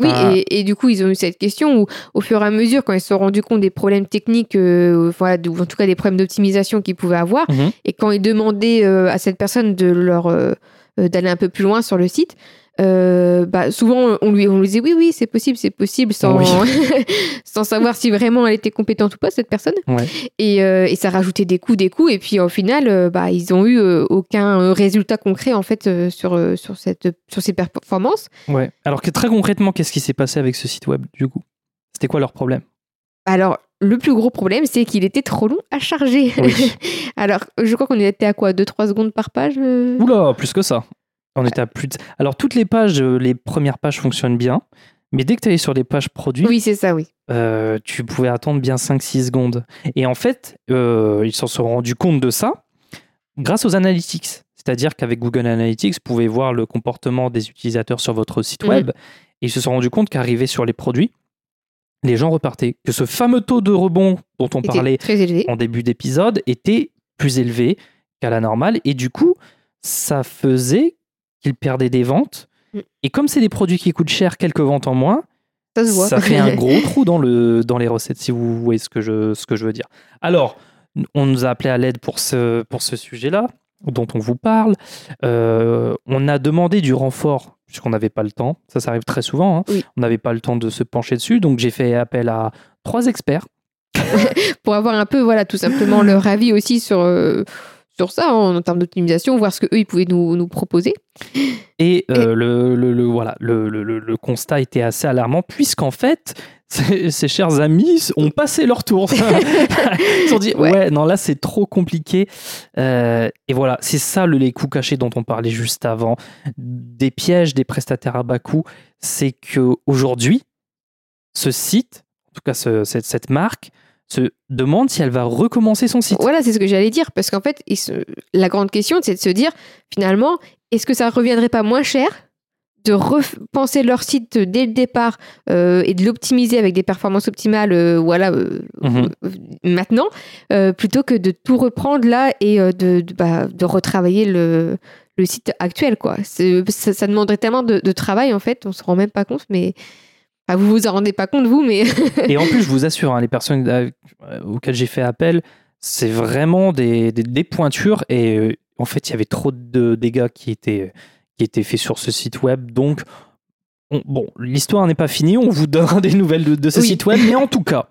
[SPEAKER 1] Oui,
[SPEAKER 2] Ah.
[SPEAKER 1] et, et du coup, ils ont eu cette question où, au fur et à mesure, quand ils se sont rendus compte des problèmes techniques, euh, voilà, de- ou en tout cas des problèmes d'optimisation qu'ils pouvaient avoir,
[SPEAKER 2] Mhm.
[SPEAKER 1] et quand ils demandaient euh, à cette personne de leur euh, euh, d'aller un peu plus loin sur le site, euh, bah, souvent on lui, on lui disait oui, oui, c'est possible, c'est possible, sans,
[SPEAKER 2] Oui.
[SPEAKER 1] sans savoir si vraiment elle était compétente ou pas, cette personne.
[SPEAKER 2] Ouais.
[SPEAKER 1] Et, euh, et ça rajoutait des coûts, des coûts, et puis au final, euh, bah, ils ont eu aucun résultat concret en fait sur, sur, cette, sur ces performances.
[SPEAKER 2] Ouais. Alors que très concrètement, qu'est-ce qui s'est passé avec ce site web, du coup? C'était quoi leur problème?
[SPEAKER 1] Alors, le plus gros problème, c'est qu'il était trop long à charger.
[SPEAKER 2] Oui.
[SPEAKER 1] Alors, je crois qu'on était à quoi? 2-3 secondes par page euh?
[SPEAKER 2] Oula, plus que ça. On était à plus de... Alors, toutes les pages, euh, les premières pages fonctionnent bien, mais dès que tu allais sur les pages produits,
[SPEAKER 1] Oui, c'est ça, oui.
[SPEAKER 2] euh, tu pouvais attendre bien 5-6 secondes. Et en fait, euh, ils s'en sont rendus compte de ça grâce aux analytics. C'est-à-dire qu'avec Google Analytics, vous pouvez voir le comportement des utilisateurs sur votre site
[SPEAKER 1] Mhm.
[SPEAKER 2] web. Et ils se sont rendus compte qu'arrivé sur les produits, les gens repartaient. Que ce fameux taux de rebond dont on parlait
[SPEAKER 1] très élevé.
[SPEAKER 2] en début d'épisode était plus élevé qu'à la normale. Et du coup, ça faisait qu'ils perdaient des ventes.
[SPEAKER 1] Mm.
[SPEAKER 2] Et comme c'est des produits qui coûtent cher, quelques ventes en moins,
[SPEAKER 1] Ça se voit.
[SPEAKER 2] ça fait un gros trou dans, le, dans les recettes, si vous voyez ce que je, ce que je veux dire. Alors, on nous a appelé à l'aide pour ce, pour ce sujet-là, dont on vous parle. Euh, on a demandé du renfort, puisqu'on n'avait pas le temps. Ça, ça arrive très souvent. hein.
[SPEAKER 1] Oui.
[SPEAKER 2] On n'avait pas le temps de se pencher dessus. Donc, j'ai fait appel à trois experts
[SPEAKER 1] pour avoir un peu, voilà, tout simplement leur avis aussi sur, euh, sur ça, hein, en termes d'optimisation, voir ce qu'eux, ils pouvaient nous, nous proposer.
[SPEAKER 2] Et, euh, Le, le, le- voilà, le, le- constat était assez alarmant, puisqu'en fait, ces, ces chers amis ont passé leur tour. Ils se sont dit, ouais,
[SPEAKER 1] Ouais.
[SPEAKER 2] non, là, c'est trop compliqué. Euh, et voilà, c'est ça le, les coûts cachés dont on parlait juste avant. Des pièges des prestataires à bas coût, c'est qu'aujourd'hui, ce site, en tout cas ce- cette, cette marque, se demande si elle va recommencer son site.
[SPEAKER 1] Voilà, c'est ce que j'allais dire, parce qu'en fait, se- la grande question, c'est de se dire, finalement, est-ce que ça reviendrait pas moins cher de repenser leur site dès le départ euh, et de l'optimiser avec des performances optimales, euh, voilà, euh,
[SPEAKER 2] Mhm.
[SPEAKER 1] maintenant, plutôt que de tout reprendre là et de, de, bah, de retravailler le, le site actuel, quoi. Ça demanderait tellement de, de travail, en fait, on se rend même pas compte, mais... Enfin, vous vous en rendez pas compte, vous, mais...
[SPEAKER 2] Et en plus, je vous assure, hein, les personnes euh, auxquelles j'ai fait appel, c'est vraiment des, des, des pointures. Et euh, en fait, il y avait trop de dégâts qui étaient, qui étaient faits sur ce site web. Donc, on- bon, l'histoire n'est pas finie. On vous donnera des nouvelles de, de ce
[SPEAKER 1] Oui.
[SPEAKER 2] site web. Mais en tout cas,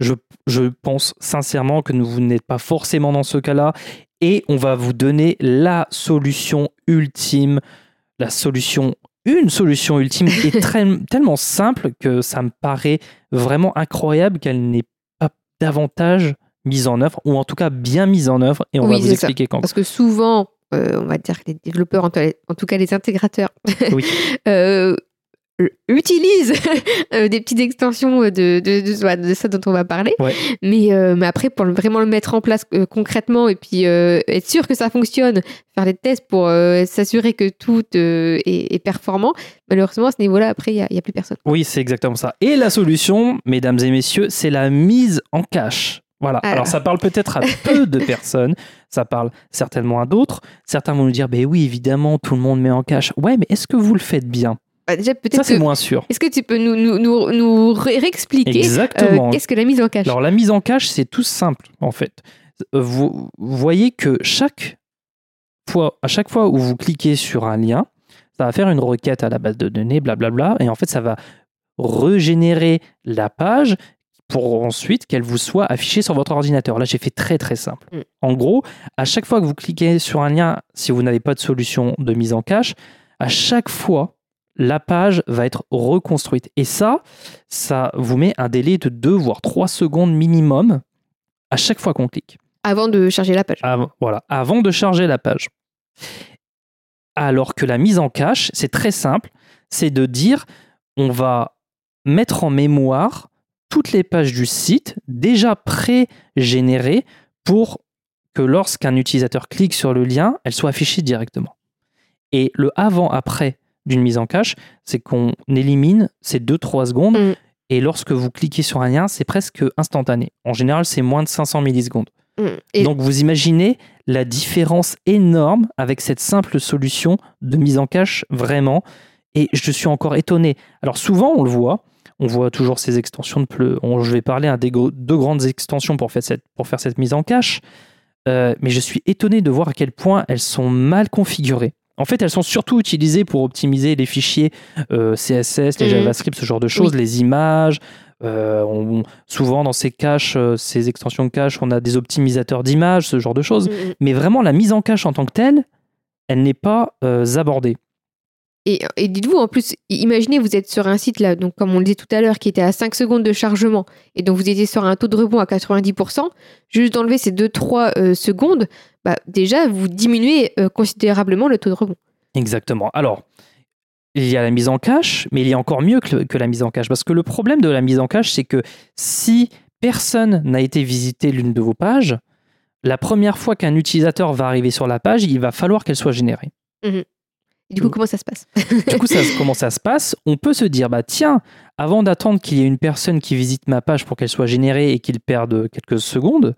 [SPEAKER 2] je, je pense sincèrement que vous n'êtes pas forcément dans ce cas-là. Et on va vous donner la solution ultime, la solution, une solution ultime qui est très- tellement simple que ça me paraît vraiment incroyable qu'elle n'ait pas davantage mise en œuvre, ou en tout cas bien mise en œuvre, et on
[SPEAKER 1] Oui,
[SPEAKER 2] va vous
[SPEAKER 1] ça.
[SPEAKER 2] expliquer quand.
[SPEAKER 1] Parce que souvent, euh, on va dire que les développeurs, en, to- en tout cas les intégrateurs,
[SPEAKER 2] Oui.
[SPEAKER 1] euh, utilisent euh, des petites extensions de, de, de- de ça dont on va parler.
[SPEAKER 2] Ouais.
[SPEAKER 1] Mais, euh, mais après, pour vraiment le mettre en place euh, concrètement et puis euh, être sûr que ça fonctionne, faire des tests pour euh, s'assurer que tout euh, est, est performant, malheureusement, à ce niveau-là, après, il n'y a, plus personne.
[SPEAKER 2] Oui, c'est exactement ça. Et la solution, mesdames et messieurs, c'est la mise en cache. Voilà.
[SPEAKER 1] Alors.
[SPEAKER 2] Alors, ça parle peut-être à peu de personnes, ça parle certainement à d'autres. Certains vont nous dire, ben oui, évidemment, tout le monde met en cache. Ouais, mais est-ce que vous le faites bien?
[SPEAKER 1] Bah, déjà,
[SPEAKER 2] Ça, c'est
[SPEAKER 1] que-
[SPEAKER 2] moins sûr.
[SPEAKER 1] Est-ce que tu peux nous, nous, nous, nous ré- réexpliquer
[SPEAKER 2] Exactement.
[SPEAKER 1] euh, qu'est-ce que la mise en cache?
[SPEAKER 2] Alors la mise en cache, c'est tout simple en fait. Euh, Vous, vous voyez que chaque fois, à chaque fois où vous cliquez sur un lien, ça va faire une requête à la base de données, blablabla, et en fait ça va régénérer la page pour ensuite qu'elle vous soit affichée sur votre ordinateur. Là, j'ai fait très très simple.
[SPEAKER 1] Mm.
[SPEAKER 2] En gros, à chaque fois que vous cliquez sur un lien, si vous n'avez pas de solution de mise en cache, à chaque fois, la page va être reconstruite. Et ça, ça vous met un délai de 2 voire 3 secondes minimum à chaque fois qu'on clique.
[SPEAKER 1] Avant de charger la page.
[SPEAKER 2] Avant, voilà, avant de charger la page. Alors que la mise en cache, c'est très simple, c'est de dire on va mettre en mémoire toutes les pages du site déjà pré-générées pour que lorsqu'un utilisateur clique sur le lien, elles soient affichées directement. Et le avant-après d'une mise en cache, c'est qu'on élimine ces 2-3 secondes
[SPEAKER 1] Mm.
[SPEAKER 2] et lorsque vous cliquez sur un lien, c'est presque instantané. En général, c'est moins de 500 millisecondes.
[SPEAKER 1] Mm. Et
[SPEAKER 2] Donc vous imaginez la différence énorme avec cette simple solution de mise en cache, vraiment. Et je suis encore étonné. Alors souvent, on le voit, on voit toujours ces extensions de pleu. On- je vais parler à des gros- deux grandes extensions pour faire cette, pour faire cette mise en cache. Euh, mais je suis étonné de voir à quel point elles sont mal configurées. En fait, elles sont surtout utilisées pour optimiser les fichiers euh, CSS, les
[SPEAKER 1] Mhm.
[SPEAKER 2] JavaScript, ce genre de choses, les images. Euh, on- souvent, dans ces caches, euh, ces extensions de cache, on a des optimisateurs d'images, ce genre de choses.
[SPEAKER 1] Mm, mm.
[SPEAKER 2] Mais vraiment, la mise en cache en tant que telle, elle n'est pas abordée.
[SPEAKER 1] Et, et dites-vous, en plus, imaginez, vous êtes sur un site, là, donc comme on le disait tout à l'heure, qui était à 5 secondes de chargement, et donc vous étiez sur un taux de rebond à 90%, juste d'enlever ces 2-3 euh, secondes, bah, déjà, vous diminuez euh, considérablement le taux de rebond.
[SPEAKER 2] Exactement. Alors, il y a la mise en cache, mais il y a encore mieux que, la mise en cache. Parce que le problème de la mise en cache, c'est que si personne n'a été visiter l'une de vos pages, la première fois qu'un utilisateur va arriver sur la page, il va falloir qu'elle soit générée.
[SPEAKER 1] Et du coup,
[SPEAKER 2] Mm.
[SPEAKER 1] comment ça se passe?
[SPEAKER 2] Du coup, ça, comment ça se passe? On peut se dire, bah tiens, avant d'attendre qu'il y ait une personne qui visite ma page pour qu'elle soit générée et qu'il perde quelques secondes,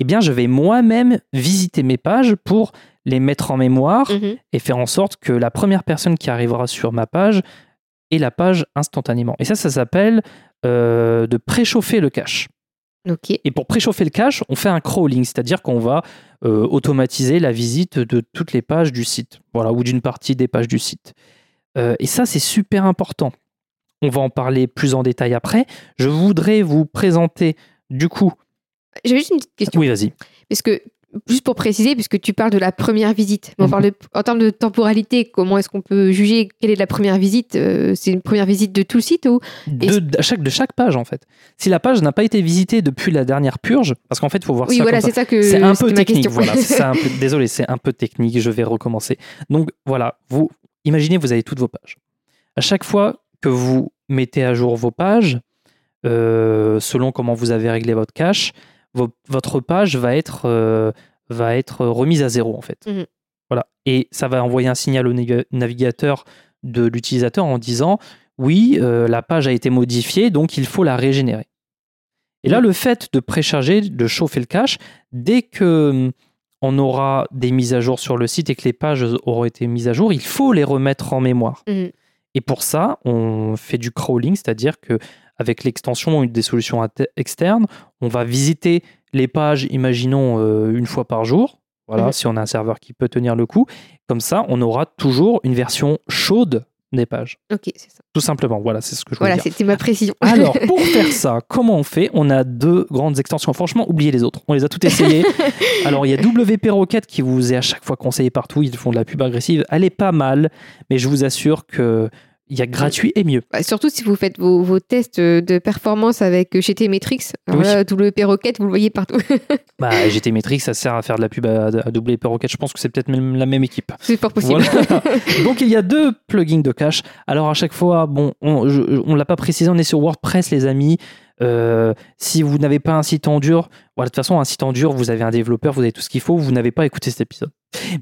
[SPEAKER 2] eh bien, je vais moi-même visiter mes pages pour les mettre en mémoire
[SPEAKER 1] Mhm.
[SPEAKER 2] et faire en sorte que la première personne qui arrivera sur ma page ait la page instantanément. Et ça, ça s'appelle euh, de préchauffer le cache. Et pour préchauffer le cache, on fait un crawling, c'est-à-dire qu'on va euh, automatiser la visite de toutes les pages du site, voilà, ou d'une partie des pages du site. Euh, et ça, c'est super important. On va en parler plus en détail après. Je voudrais vous présenter Du coup,
[SPEAKER 1] J'avais juste une petite question.
[SPEAKER 2] oui, vas-y.
[SPEAKER 1] Parce que, juste pour préciser, puisque tu parles de la première visite, on
[SPEAKER 2] Mhm.
[SPEAKER 1] parle de- en termes de temporalité, comment est-ce qu'on peut juger quelle est la première visite euh, C'est une première visite de tout le site ou
[SPEAKER 2] De, de chaque, de chaque page, en fait. Si la page n'a pas été visitée depuis la dernière purge, parce qu'en fait, il faut voir
[SPEAKER 1] Oui,
[SPEAKER 2] ça
[SPEAKER 1] voilà, c'est ça que
[SPEAKER 2] C'est un peu technique,
[SPEAKER 1] question.
[SPEAKER 2] voilà. c'est un peu- désolé, c'est un peu technique, je vais recommencer. Donc voilà, vous imaginez, vous avez toutes vos pages. À chaque fois que vous mettez à jour vos pages, euh, selon comment vous avez réglé votre cache, votre page va être, euh, va être remise à zéro en fait. Voilà. Et ça va envoyer un signal au navigateur de l'utilisateur en disant oui, euh, la page a été modifiée, donc il faut la régénérer. Et là, le fait de précharger, de chauffer le cache, dès que hum, on aura des mises à jour sur le site et que les pages auront été mises à jour, il faut les remettre en mémoire.
[SPEAKER 1] Mhm.
[SPEAKER 2] Et pour ça, on fait du crawling, c'est-à-dire que avec l'extension ou des solutions externes, on va visiter les pages, imaginons euh, une fois par jour. Voilà,
[SPEAKER 1] Mhm.
[SPEAKER 2] si on a un serveur qui peut tenir le coup. Comme ça, on aura toujours une version chaude des pages.
[SPEAKER 1] Ok, c'est ça.
[SPEAKER 2] Tout simplement. Voilà, c'est ce que je voulais
[SPEAKER 1] Voilà,
[SPEAKER 2] dire.
[SPEAKER 1] c'était ma précision.
[SPEAKER 2] Alors, pour faire ça, comment on fait? On a deux grandes extensions. Franchement, oubliez les autres. On les a toutes essayées. Alors, il y a WP Rocket qui vous est à chaque fois conseillé partout. Ils font de la pub agressive. Elle est pas mal, mais je vous assure que il y a gratuit et mieux.
[SPEAKER 1] Bah, surtout si vous faites vos, vos tests de performance avec euh, GT Metrix, alors
[SPEAKER 2] Oui.
[SPEAKER 1] là, WP Rocket, vous le voyez partout.
[SPEAKER 2] Bah, GT Metrix, ça sert à faire de la pub à, à WP Rocket. Je pense que c'est peut-être même la même équipe.
[SPEAKER 1] c'est fort possible.
[SPEAKER 2] Voilà. Donc il y a deux plugins de cache. Alors à chaque fois, bon, on, on l'a pas précisé, on est sur WordPress, les amis. Euh, si vous n'avez pas un site en dur, voilà, de toute façon, un site en dur, vous avez un développeur, vous avez tout ce qu'il faut, vous n'avez pas écouté cet épisode.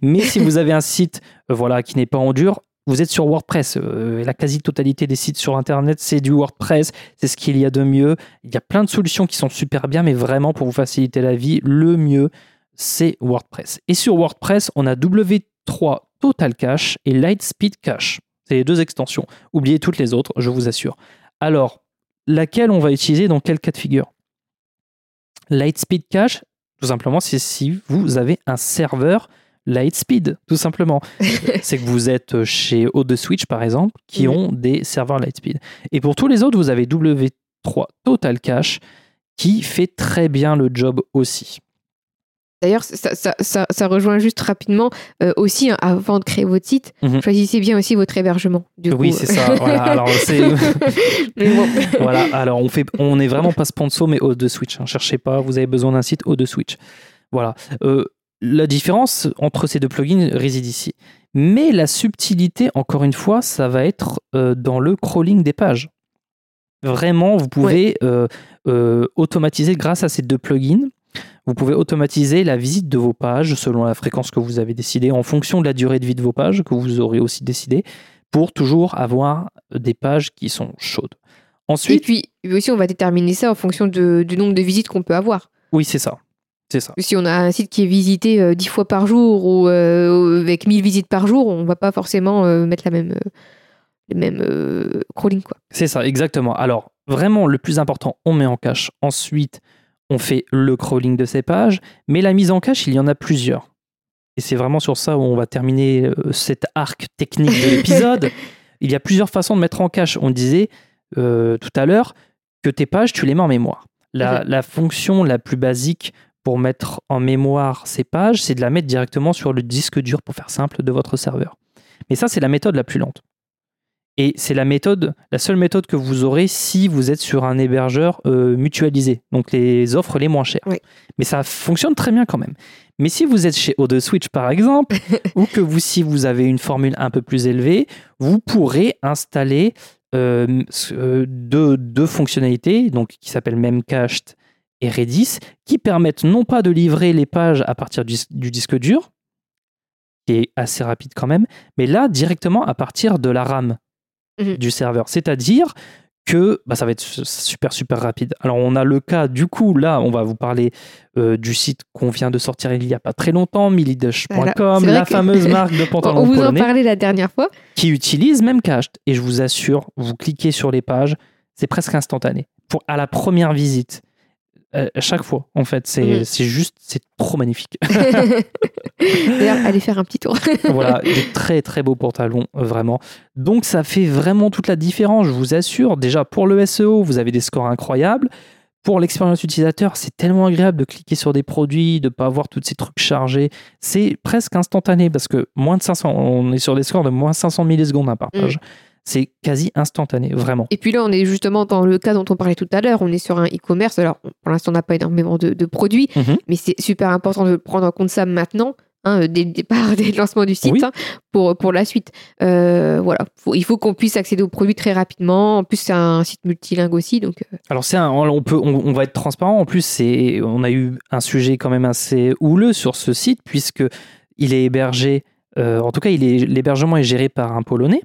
[SPEAKER 2] Mais si vous avez un site euh, voilà, qui n'est pas en dur, vous êtes sur WordPress. Euh, la quasi-totalité des sites sur Internet, c'est du WordPress. C'est ce qu'il y a de mieux. Il y a plein de solutions qui sont super bien, mais vraiment, pour vous faciliter la vie, le mieux, c'est WordPress. Et sur WordPress, on a W3 Total Cache et Lightspeed Cache. C'est les deux extensions. Oubliez toutes les autres, je vous assure. Alors, laquelle on va utiliser dans quel cas de figure? Lightspeed Cache, tout simplement, c'est si vous avez un serveur Lightspeed, tout simplement. c'est que vous êtes chez O2 Switch, par exemple, qui ont des serveurs Lightspeed. Et pour tous les autres, vous avez W3 Total Cache qui fait très bien le job aussi.
[SPEAKER 1] D'ailleurs, ça, ça, ça, ça rejoint juste rapidement euh, aussi, hein, avant de créer votre site,
[SPEAKER 2] Mhm.
[SPEAKER 1] choisissez bien aussi votre hébergement. Du
[SPEAKER 2] oui, c'est ça. Voilà, alors c'est
[SPEAKER 1] Mais bon.
[SPEAKER 2] voilà, alors on fait, on n'est vraiment pas sponsor, mais O2 Switch. hein. Cherchez pas, vous avez besoin d'un site O2 Switch. Voilà. Euh, la différence entre ces deux plugins réside ici. Mais la subtilité, encore une fois, ça va être euh, dans le crawling des pages. Vraiment, vous pouvez euh, euh, automatiser grâce à ces deux plugins. Vous pouvez automatiser la visite de vos pages selon la fréquence que vous avez décidé, en fonction de la durée de vie de vos pages que vous aurez aussi décidé, pour toujours avoir des pages qui sont chaudes.
[SPEAKER 1] Et
[SPEAKER 2] Ensuite,
[SPEAKER 1] puis aussi, on va déterminer ça en fonction de- du nombre de visites qu'on peut avoir.
[SPEAKER 2] oui, c'est ça. C'est ça.
[SPEAKER 1] Si on a un site qui est visité euh, 10 fois par jour ou euh, avec 1000 visites par jour, on va pas forcément euh, mettre la même, le même euh, crawling. Quoi.
[SPEAKER 2] C'est ça, exactement. Alors, vraiment, le plus important, on met en cache. Ensuite, on fait le crawling de ces pages. Mais la mise en cache, il y en a plusieurs. Et c'est vraiment sur ça où on va terminer cet arc technique de l'épisode. il y a plusieurs façons de mettre en cache. On disait euh, tout à l'heure que tes pages, tu les mets en mémoire. La, la fonction la plus basique pour mettre en mémoire ces pages, c'est de la mettre directement sur le disque dur, pour faire simple, de votre serveur. Mais ça, c'est la méthode la plus lente. Et c'est la méthode, la seule méthode que vous aurez si vous êtes sur un hébergeur euh, mutualisé, donc les offres les moins chères.
[SPEAKER 1] Oui.
[SPEAKER 2] Mais ça fonctionne très bien quand même. Mais si vous êtes chez O2 Switch par exemple, ou que vous, si vous avez une formule un peu plus élevée, vous pourrez installer euh, euh, deux, deux fonctionnalités, donc qui s'appellent Memcached et Redis, qui permettent non pas de livrer les pages à partir du, du disque dur, qui est assez rapide quand même, mais là directement à partir de la RAM
[SPEAKER 1] Mhm.
[SPEAKER 2] du serveur. C'est-à-dire que bah, ça va être su- super super rapide. Alors on a le cas, du coup, là, on va vous parler euh, du site qu'on vient de sortir il y a pas très longtemps, milidash.com,
[SPEAKER 1] Voilà.
[SPEAKER 2] La fameuse marque de pantalons
[SPEAKER 1] On vous en parlait la dernière fois.
[SPEAKER 2] qui utilise Memcached. Et je vous assure, vous cliquez sur les pages, c'est presque instantané. Pour, à la première visite, euh, à chaque fois, en fait, c'est c'est juste, c'est trop magnifique.
[SPEAKER 1] D'ailleurs, allez faire un petit tour.
[SPEAKER 2] voilà, des très très beaux pantalons, euh, vraiment. Donc ça fait vraiment toute la différence, je vous assure. Déjà, pour le SEO, vous avez des scores incroyables. pour l'expérience utilisateur, c'est tellement agréable de cliquer sur des produits, de pas avoir tous ces trucs chargés. C'est presque instantané parce que moins de 500, on est sur des scores de moins 500 millisecondes un partage. C'est quasi instantané, vraiment.
[SPEAKER 1] Et puis là, on est justement dans le cas dont on parlait tout à l'heure. On est sur un e-commerce. Alors, pour l'instant, on n'a pas énormément de, de produits,
[SPEAKER 2] Mhm.
[SPEAKER 1] mais c'est super important de prendre en compte ça maintenant, hein, dès le départ, dès le lancement du site,
[SPEAKER 2] Oui.
[SPEAKER 1] hein, pour, pour la suite. Euh, voilà, Faut- il faut qu'on puisse accéder aux produits très rapidement. En plus, c'est un site multilingue aussi, donc euh,
[SPEAKER 2] Alors c'est un- on peut, on, on va être transparent. En plus, c'est, on a eu un sujet quand même assez houleux sur ce site puisque il est hébergé, euh, en tout cas, il est, l'hébergement est géré par un Polonais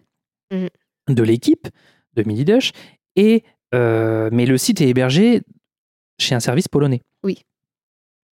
[SPEAKER 1] Mhm.
[SPEAKER 2] De l'équipe de Milidush et euh, mais le site est hébergé chez un service polonais.
[SPEAKER 1] Oui.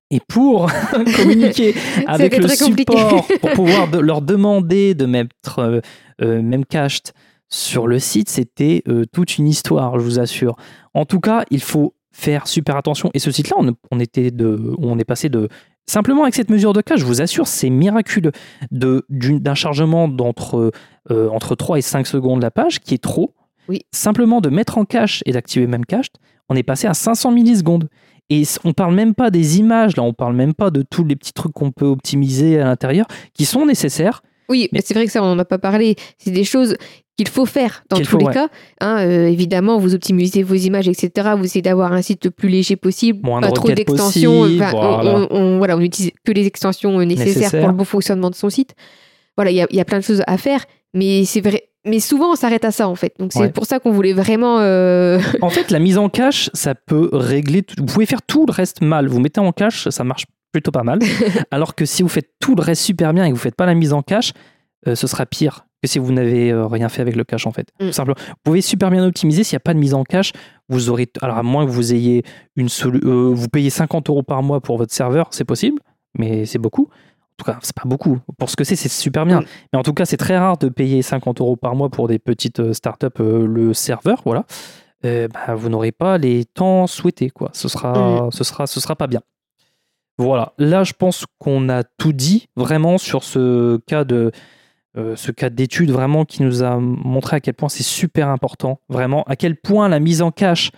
[SPEAKER 2] Et pour communiquer avec le support, pour pouvoir de- leur demander de mettre euh, euh, Memcached sur le site, c'était toute une histoire, je vous assure. En tout cas, il faut faire super attention. Et ce site-là, on, on était de, on est passé de simplement avec cette mesure de cache, je vous assure, c'est miraculeux d'un chargement d'entre euh, entre 3 et 5 secondes la page, qui est trop.
[SPEAKER 1] Oui.
[SPEAKER 2] Simplement de mettre en cache et d'activer Memcached, on est passé à 500 millisecondes. Et on parle même pas des images, là, on parle même pas de tous les petits trucs qu'on peut optimiser à l'intérieur, qui sont nécessaires.
[SPEAKER 1] Oui,
[SPEAKER 2] Mais-
[SPEAKER 1] c'est vrai que ça, on n'en a pas parlé. C'est des choses qu'il faut faire dans tous
[SPEAKER 2] faut,
[SPEAKER 1] les
[SPEAKER 2] ouais.
[SPEAKER 1] cas. Hein, euh, évidemment, vous optimisez vos images, etc. Vous essayez d'avoir un site le plus léger possible,
[SPEAKER 2] Moins de
[SPEAKER 1] pas trop
[SPEAKER 2] requêtes
[SPEAKER 1] d'extensions. Enfin, on-
[SPEAKER 2] voilà.
[SPEAKER 1] on, on- voilà, on utilise que les extensions euh, nécessaires pour le bon fonctionnement de son site. Voilà, il y y a plein de choses à faire, mais c'est vrai. Mais souvent, on s'arrête à ça en fait. Donc c'est
[SPEAKER 2] Ouais.
[SPEAKER 1] pour ça qu'on voulait vraiment. euh,
[SPEAKER 2] En fait, la mise en cache, ça peut régler. tout- Vous pouvez faire tout le reste mal. Vous mettez en cache, ça marche plutôt pas mal. Alors que si vous faites tout le reste super bien et que vous faites pas la mise en cache, euh, ce sera pire que si vous n'avez euh, rien fait avec le cache en fait.
[SPEAKER 1] Mm.
[SPEAKER 2] Simplement. Vous pouvez super bien optimiser. S'il n'y a pas de mise en cache, vous aurez. Alors à moins que vous ayez une euh, vous payez 50 euros par mois pour votre serveur, c'est possible, mais c'est beaucoup. En tout cas, c'est pas beaucoup. Pour ce que c'est, c'est super bien.
[SPEAKER 1] Mm.
[SPEAKER 2] Mais en tout cas, c'est très rare de payer 50 euros par mois pour des petites euh, startups le serveur, voilà. Bah, vous n'aurez pas les temps souhaités, quoi. Ce sera, ce sera, ce sera pas bien. Voilà. Là, je pense qu'on a tout dit vraiment sur ce cas de, euh, ce cas d'étude vraiment qui nous a montré à quel point c'est super important, vraiment, à quel point la mise en cache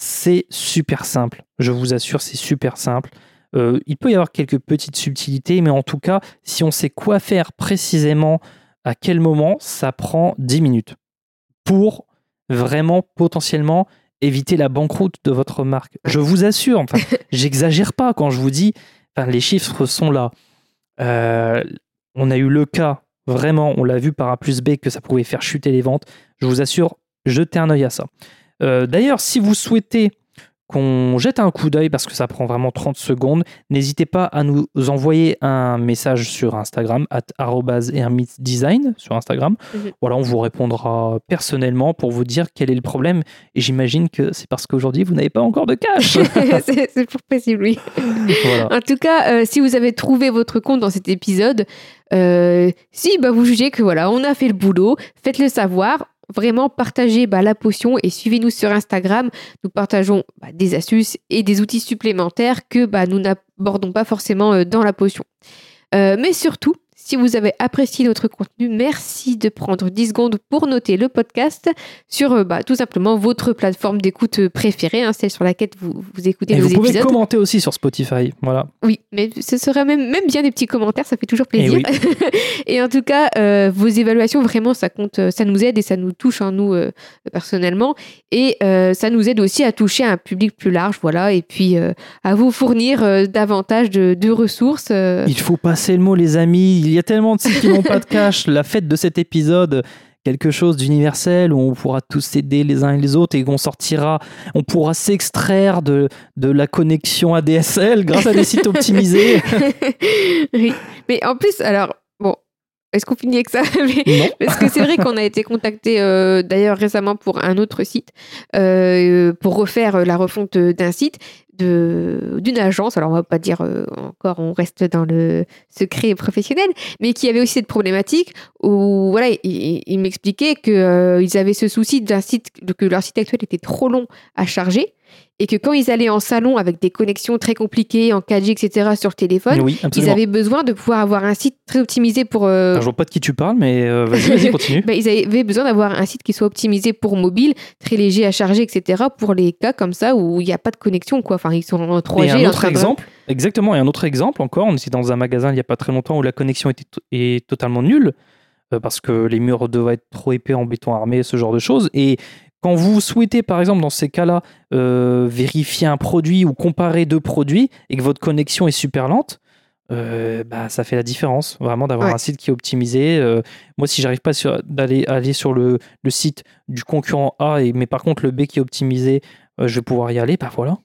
[SPEAKER 2] c'est super simple. Je vous assure, c'est super simple. Euh, il peut y avoir quelques petites subtilités, mais en tout cas, si on sait quoi faire précisément, à quel moment, ça prend 10 minutes pour vraiment potentiellement éviter la banqueroute de votre marque. Je vous assure, enfin, j'exagère pas quand je vous dis, enfin, les chiffres sont là. Euh, on a eu le cas, vraiment, on l'a vu par A plus B que ça pouvait faire chuter les ventes. Je vous assure, jetez un œil à ça. Euh, D'ailleurs, si vous souhaitez qu'on jette un coup d'œil parce que ça prend vraiment 30 secondes, n'hésitez pas à nous envoyer un message sur Instagram, at hermitdesign sur Instagram.
[SPEAKER 1] Mhm.
[SPEAKER 2] Voilà, on vous répondra personnellement pour vous dire quel est le problème. Et j'imagine que c'est parce qu'aujourd'hui, vous n'avez pas encore de cash.
[SPEAKER 1] c'est c'est pour possible, oui.
[SPEAKER 2] voilà.
[SPEAKER 1] En tout cas, euh, si vous avez trouvé votre compte dans cet épisode, euh, si bah, vous jugez que voilà, on a fait le boulot, faites-le savoir. Vraiment, partagez bah, la potion et suivez-nous sur Instagram. Nous partageons bah, des astuces et des outils supplémentaires que bah, nous n'abordons pas forcément euh, dans la potion. Euh, mais surtout, si vous avez apprécié notre contenu, merci de prendre 10 secondes pour noter le podcast sur euh, bah, tout simplement votre plateforme d'écoute préférée, hein, celle sur laquelle vous, vous écoutez
[SPEAKER 2] Et
[SPEAKER 1] nos
[SPEAKER 2] vous pouvez commenter aussi sur Spotify. Voilà.
[SPEAKER 1] Oui, mais ce serait même, même bien des petits commentaires, ça fait toujours
[SPEAKER 2] Eh
[SPEAKER 1] plaisir. Et, en tout cas, euh, vos évaluations, vraiment, ça compte, euh, ça nous aide et ça nous touche, hein, nous, euh, personnellement. Et euh, ça nous aide aussi à toucher un public plus large, voilà, et puis à vous fournir davantage de, de ressources.
[SPEAKER 2] Il faut passer le mot, les amis. Il y a tellement de sites qui n'ont pas de cash. La fête de cet épisode, quelque chose d'universel où on pourra tous s'aider les uns et les autres et qu'on sortira, on pourra s'extraire de, de la connexion ADSL grâce à des sites optimisés.
[SPEAKER 1] oui. Mais en plus, alors, bon, est-ce qu'on finit avec ça? Mais-. Parce que c'est vrai qu'on a été contacté euh, d'ailleurs récemment pour un autre site, euh, pour refaire euh, la refonte d'un site d'une agence. Alors on va pas dire euh, encore, on reste dans le secret professionnel, mais qui avait aussi cette problématique où voilà, ils il, m'expliquaient qu'ils avaient ce souci d'un site, que leur site actuel était trop long à charger. et que quand ils allaient en salon avec des connexions très compliquées en 4G, etc. sur le téléphone,
[SPEAKER 2] Oui,
[SPEAKER 1] ils avaient besoin de pouvoir avoir un site très optimisé pour. euh,
[SPEAKER 2] Alors, je vois pas de qui tu parles, mais euh, vas-y, continue.
[SPEAKER 1] bah, ils avaient besoin d'avoir un site qui soit optimisé pour mobile, très léger à charger, etc. pour les cas comme ça où il n'y a pas de connexion, quoi. Enfin, ils sont en 3G.
[SPEAKER 2] Et un
[SPEAKER 1] en
[SPEAKER 2] autre
[SPEAKER 1] de-
[SPEAKER 2] exemple, exactement, et un autre exemple encore, on était dans un magasin il n'y a pas très longtemps où la connexion était est totalement nulle, euh, parce que les murs devaient être trop épais en béton armé, ce genre de choses. Et quand vous souhaitez, par exemple, dans ces cas-là, euh, vérifier un produit ou comparer deux produits et que votre connexion est super lente, euh, bah, ça fait la différence, vraiment, d'avoir
[SPEAKER 1] Ouais.
[SPEAKER 2] un site qui est optimisé. Euh, moi, si j'arrive pas d'aller aller sur le, le site du concurrent A, et, mais par contre le B qui est optimisé, euh, je vais pouvoir y aller, bah voilà.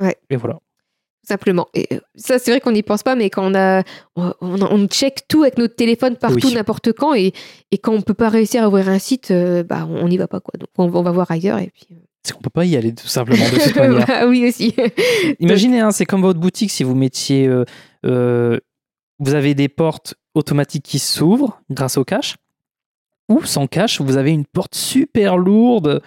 [SPEAKER 1] Ouais.
[SPEAKER 2] Et voilà.
[SPEAKER 1] tout simplement. Et euh, ça, c'est vrai qu'on n'y pense pas, mais quand on a, on, on, on check tout avec notre téléphone partout,
[SPEAKER 2] Oui.
[SPEAKER 1] n'importe quand, et, et quand on peut pas réussir à ouvrir un site, euh, bah, on n'y va pas, quoi. Donc, on, on va voir ailleurs, et puis.
[SPEAKER 2] C'est qu'on peut pas y aller tout simplement de cette manière.
[SPEAKER 1] Bah oui, aussi.
[SPEAKER 2] Imaginez, hein, c'est comme votre boutique si vous mettiez, euh, euh, vous avez des portes automatiques qui s'ouvrent grâce au cache, ou sans cache, vous avez une porte super lourde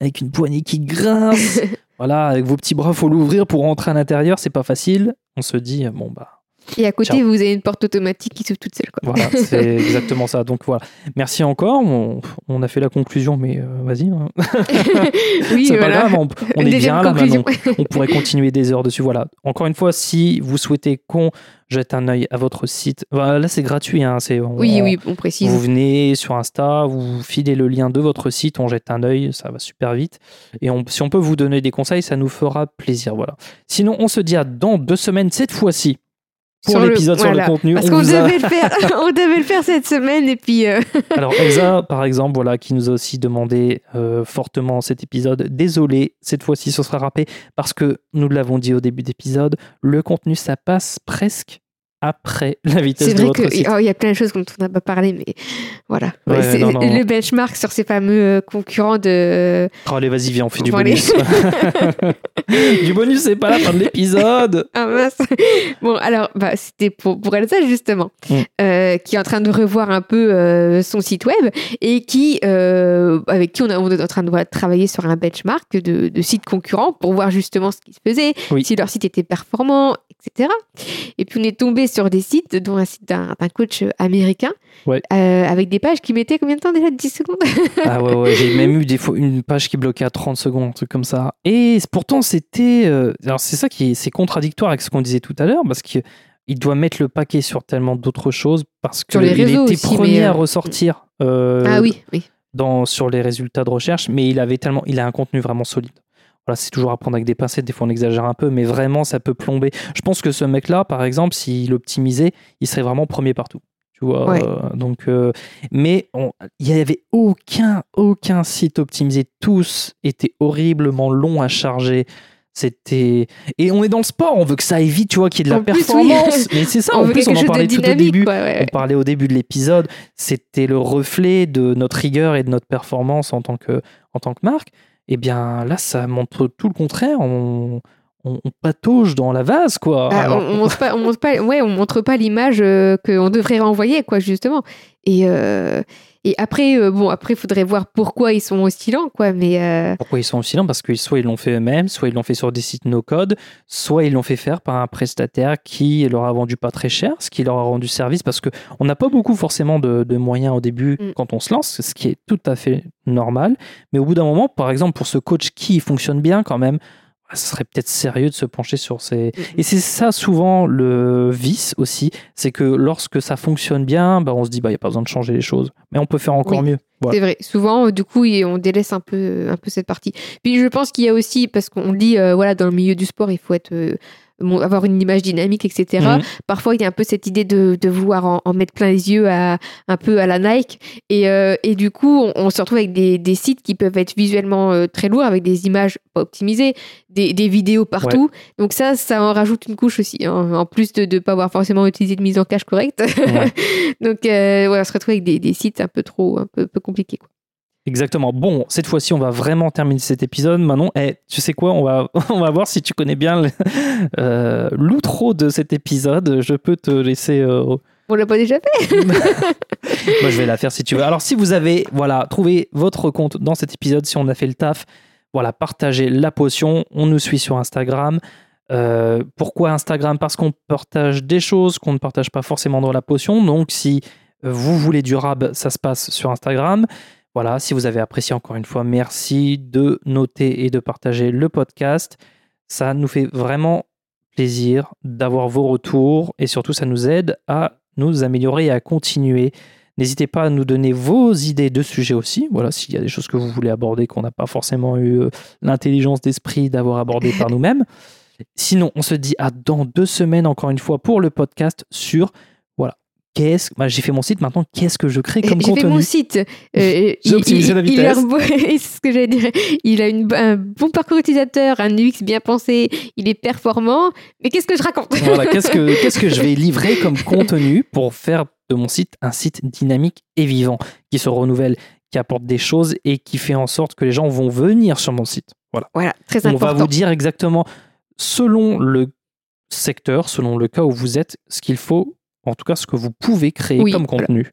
[SPEAKER 2] avec une poignée qui grince. voilà, avec vos petits bras, faut l'ouvrir pour rentrer à l'intérieur, c'est pas facile. On se dit bon bah
[SPEAKER 1] Et à côté,
[SPEAKER 2] Ciao.
[SPEAKER 1] vous avez une porte automatique qui s'ouvre toute seule, quoi.
[SPEAKER 2] voilà, c'est exactement ça. Donc voilà, merci encore. On, on a fait la conclusion, mais euh, vas-y. hein.
[SPEAKER 1] oui,
[SPEAKER 2] c'est
[SPEAKER 1] voilà.
[SPEAKER 2] pas grave, on, est bien là maintenant. on pourrait continuer des heures dessus. Voilà. Encore une fois, si vous souhaitez qu'on jette un œil à votre site, là c'est gratuit. Hein, c'est, on-
[SPEAKER 1] oui, oui, on précise.
[SPEAKER 2] Vous venez sur Insta, vous filez le lien de votre site, on jette un œil, ça va super vite. Et si on peut vous donner des conseils, ça nous fera plaisir. Voilà. Sinon, on se dit à dans deux semaines cette fois-ci pour
[SPEAKER 1] Sur
[SPEAKER 2] l'épisode
[SPEAKER 1] voilà.
[SPEAKER 2] sur le contenu.
[SPEAKER 1] Parce
[SPEAKER 2] On
[SPEAKER 1] qu'on
[SPEAKER 2] a-
[SPEAKER 1] devait le faire, on devait le faire cette semaine et puis euh,
[SPEAKER 2] Alors Elsa, par exemple, voilà, qui nous a aussi demandé euh, fortement cet épisode. Désolé, cette fois-ci, ce sera râpé parce que nous l'avons dit au début d'épisode, le contenu ça passe presque après la vitesse
[SPEAKER 1] c'est
[SPEAKER 2] de
[SPEAKER 1] vrai
[SPEAKER 2] votre
[SPEAKER 1] que
[SPEAKER 2] site.
[SPEAKER 1] oh, il y a plein de choses dont on n'a pas parlé, mais voilà.
[SPEAKER 2] Ouais,
[SPEAKER 1] Ouais, c'est
[SPEAKER 2] non, non.
[SPEAKER 1] le benchmark sur ces fameux euh, concurrents de.
[SPEAKER 2] Oh, allez, vas-y, viens, on fait du bonus. du bonus, c'est pas la fin de l'épisode.
[SPEAKER 1] Ah mince. Bon, alors, bah, c'était pour, pour Elsa, justement,
[SPEAKER 2] Mm.
[SPEAKER 1] euh, qui est en train de revoir un peu euh, son site web et qui, euh, avec qui on, a- on est en train de travailler sur un benchmark de, de sites concurrents pour voir justement ce qui se faisait,
[SPEAKER 2] Oui.
[SPEAKER 1] si leur site était performant, etc. Et puis, on est tombé sur des sites, dont un site d'un coach américain,
[SPEAKER 2] Ouais.
[SPEAKER 1] euh, avec des pages qui mettaient combien de temps déjà? 10 secondes?
[SPEAKER 2] Ah ouais, ouais, j'ai même eu des fois une page qui bloquait à 30 secondes, un truc comme ça. Et pourtant, c'était. euh, alors, c'est ça qui est, c'est contradictoire avec ce qu'on disait tout à l'heure, parce qu'il doit mettre le paquet sur tellement d'autres choses, parce
[SPEAKER 1] Sur les
[SPEAKER 2] qu'il
[SPEAKER 1] réseaux
[SPEAKER 2] était
[SPEAKER 1] aussi,
[SPEAKER 2] premier à
[SPEAKER 1] euh,
[SPEAKER 2] ressortir. euh,
[SPEAKER 1] Ah oui, oui.
[SPEAKER 2] dans, sur les résultats de recherche, mais il avait tellement, il a un contenu vraiment solide. Voilà, c'est toujours à prendre avec des pincettes, des fois on exagère un peu, mais vraiment ça peut plomber. Je pense que ce mec-là, par exemple, s'il optimisait, il serait vraiment premier partout. Tu vois,
[SPEAKER 1] Ouais.
[SPEAKER 2] euh, donc, euh, mais il n'y avait aucun, aucun site optimisé. Tous étaient horriblement longs à charger. C'était et on est dans le sport, on veut que ça aille vite, tu vois, qu'il y ait de la
[SPEAKER 1] En plus, oui.
[SPEAKER 2] performance. Mais c'est ça,
[SPEAKER 1] on
[SPEAKER 2] en plus on en parlait tout au début.
[SPEAKER 1] quoi, ouais.
[SPEAKER 2] On parlait au début de l'épisode, c'était le reflet de notre rigueur et de notre performance en tant que, en tant que marque. Et bien là, ça montre tout le contraire. On, on, on patauge dans la vase, quoi.
[SPEAKER 1] Ah,
[SPEAKER 2] Alors-
[SPEAKER 1] on, on montre pas, on montre pas, ouais, on montre pas l'image euh, qu'on devrait renvoyer, quoi, justement. Et, euh, et après, euh, bon, après, faudrait voir pourquoi ils sont aussi lents, quoi. Mais euh,
[SPEAKER 2] Pourquoi ils sont aussi lents? Parce que soit ils l'ont fait eux-mêmes, soit ils l'ont fait sur des sites no-code, soit ils l'ont fait faire par un prestataire qui leur a vendu pas très cher, ce qui leur a rendu service. Parce que on n'a pas beaucoup forcément de, de moyens au début
[SPEAKER 1] Mm.
[SPEAKER 2] quand on se lance, ce qui est tout à fait normal. Mais au bout d'un moment, par exemple, pour ce coach qui fonctionne bien quand même, bah, ce serait peut-être sérieux de se pencher sur ces, et c'est ça souvent le vice aussi, c'est que lorsque ça fonctionne bien, bah, on se dit bah il y a pas besoin de changer les choses, mais on peut faire encore
[SPEAKER 1] Oui.
[SPEAKER 2] mieux. Voilà.
[SPEAKER 1] c'est vrai. Souvent, euh, du coup, on délaisse un peu, un peu cette partie. Puis, je pense qu'il y a aussi, parce qu'on dit, euh, voilà, dans le milieu du sport, il faut être euh, avoir une image dynamique, etc.
[SPEAKER 2] Mhm.
[SPEAKER 1] Parfois, il y a un peu cette idée de, de vouloir en, en mettre plein les yeux à, un peu à la Nike. Et, euh, et du coup, on, on se retrouve avec des, des sites qui peuvent être visuellement euh, très lourds, avec des images pas optimisées, des, des vidéos partout. Donc ça, ça en rajoute une couche aussi, hein, en plus de ne pas avoir forcément utilisé de mise en cache correcte.
[SPEAKER 2] Ouais.
[SPEAKER 1] Donc, euh, ouais, on se retrouve avec des, des sites un peu trop, un peu, peu compliqués. Quoi.
[SPEAKER 2] Exactement. Bon, cette fois-ci, on va vraiment terminer cet épisode. Manon, eh, tu sais quoi on va, on va voir si tu connais bien euh, l'outro de cet épisode. Je peux te laisser. euh,
[SPEAKER 1] On l'a pas déjà fait
[SPEAKER 2] Moi, je vais la faire si tu veux. Alors, si vous avez voilà, trouvé votre compte dans cet épisode, si on a fait le taf, Voilà, partagez la potion. On nous suit sur Instagram. Euh, pourquoi Instagram? Parce qu'on partage des choses qu'on ne partage pas forcément dans la potion. Donc, si vous voulez du rab, ça se passe sur Instagram. Voilà, si vous avez apprécié encore une fois, merci de noter et de partager le podcast. Ça nous fait vraiment plaisir d'avoir vos retours et surtout ça nous aide à nous améliorer et à continuer. N'hésitez pas à nous donner vos idées de sujets aussi. Voilà, s'il y a des choses que vous voulez aborder qu'on n'a pas forcément eu euh, l'intelligence d'esprit d'avoir abordé par nous-mêmes. Sinon, on se dit à dans deux semaines encore une fois pour le podcast sur qu'est-ce bah, j'ai fait mon site maintenant qu'est-ce que je crée comme
[SPEAKER 1] J'ai
[SPEAKER 2] contenu
[SPEAKER 1] fait mon site. Euh,
[SPEAKER 2] J'ai
[SPEAKER 1] il,
[SPEAKER 2] optimisé la
[SPEAKER 1] il- il a
[SPEAKER 2] vitesse.
[SPEAKER 1] un beau- c'est ce que j'allais dire. Il a une, un bon parcours utilisateur, un UX bien pensé, il est performant. Mais qu'est-ce que je raconte?
[SPEAKER 2] Voilà qu'est-ce que qu'est-ce que je vais livrer comme contenu pour faire de mon site un site dynamique et vivant qui se renouvelle qui apporte des choses et qui fait en sorte que les gens vont venir sur mon site voilà
[SPEAKER 1] Voilà, très
[SPEAKER 2] on
[SPEAKER 1] important.
[SPEAKER 2] va vous dire exactement selon le secteur selon le cas où vous être ce qu'il faut en tout cas ce que vous pouvez créer
[SPEAKER 1] Oui,
[SPEAKER 2] comme
[SPEAKER 1] voilà.
[SPEAKER 2] contenu.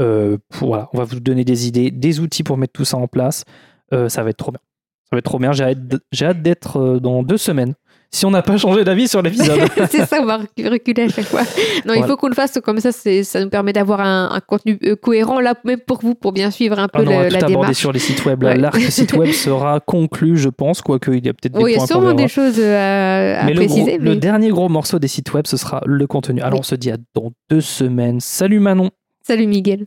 [SPEAKER 2] Euh, pour- voilà on va vous donner des idées des outils pour mettre tout ça en place. Euh, ça va être trop bien. Ça va être trop bien. J'ai hâte, de- j'ai hâte d'être euh, dans deux semaines si on n'a pas changé d'avis sur l'épisode
[SPEAKER 1] c'est ça, on va recu- reculer à chaque fois. Non, il faut qu'on le fasse comme ça, ça nous permet d'avoir un, un contenu euh, cohérent, là, même pour vous, pour bien suivre un peu
[SPEAKER 2] Ah non, on
[SPEAKER 1] le-
[SPEAKER 2] va tout
[SPEAKER 1] la démarche.
[SPEAKER 2] sur les sites web.
[SPEAKER 1] Ouais.
[SPEAKER 2] L'arc site web sera conclu, je pense, quoique il y a peut-être des
[SPEAKER 1] Oui, il y a
[SPEAKER 2] points
[SPEAKER 1] sûrement des choses euh, à, à
[SPEAKER 2] mais le, gros-
[SPEAKER 1] préciser.
[SPEAKER 2] le
[SPEAKER 1] mais-
[SPEAKER 2] dernier gros morceau des sites web, ce sera le contenu. Alors
[SPEAKER 1] Oui.
[SPEAKER 2] on se dit à dans deux semaines. Salut Manon
[SPEAKER 1] Salut Miguel.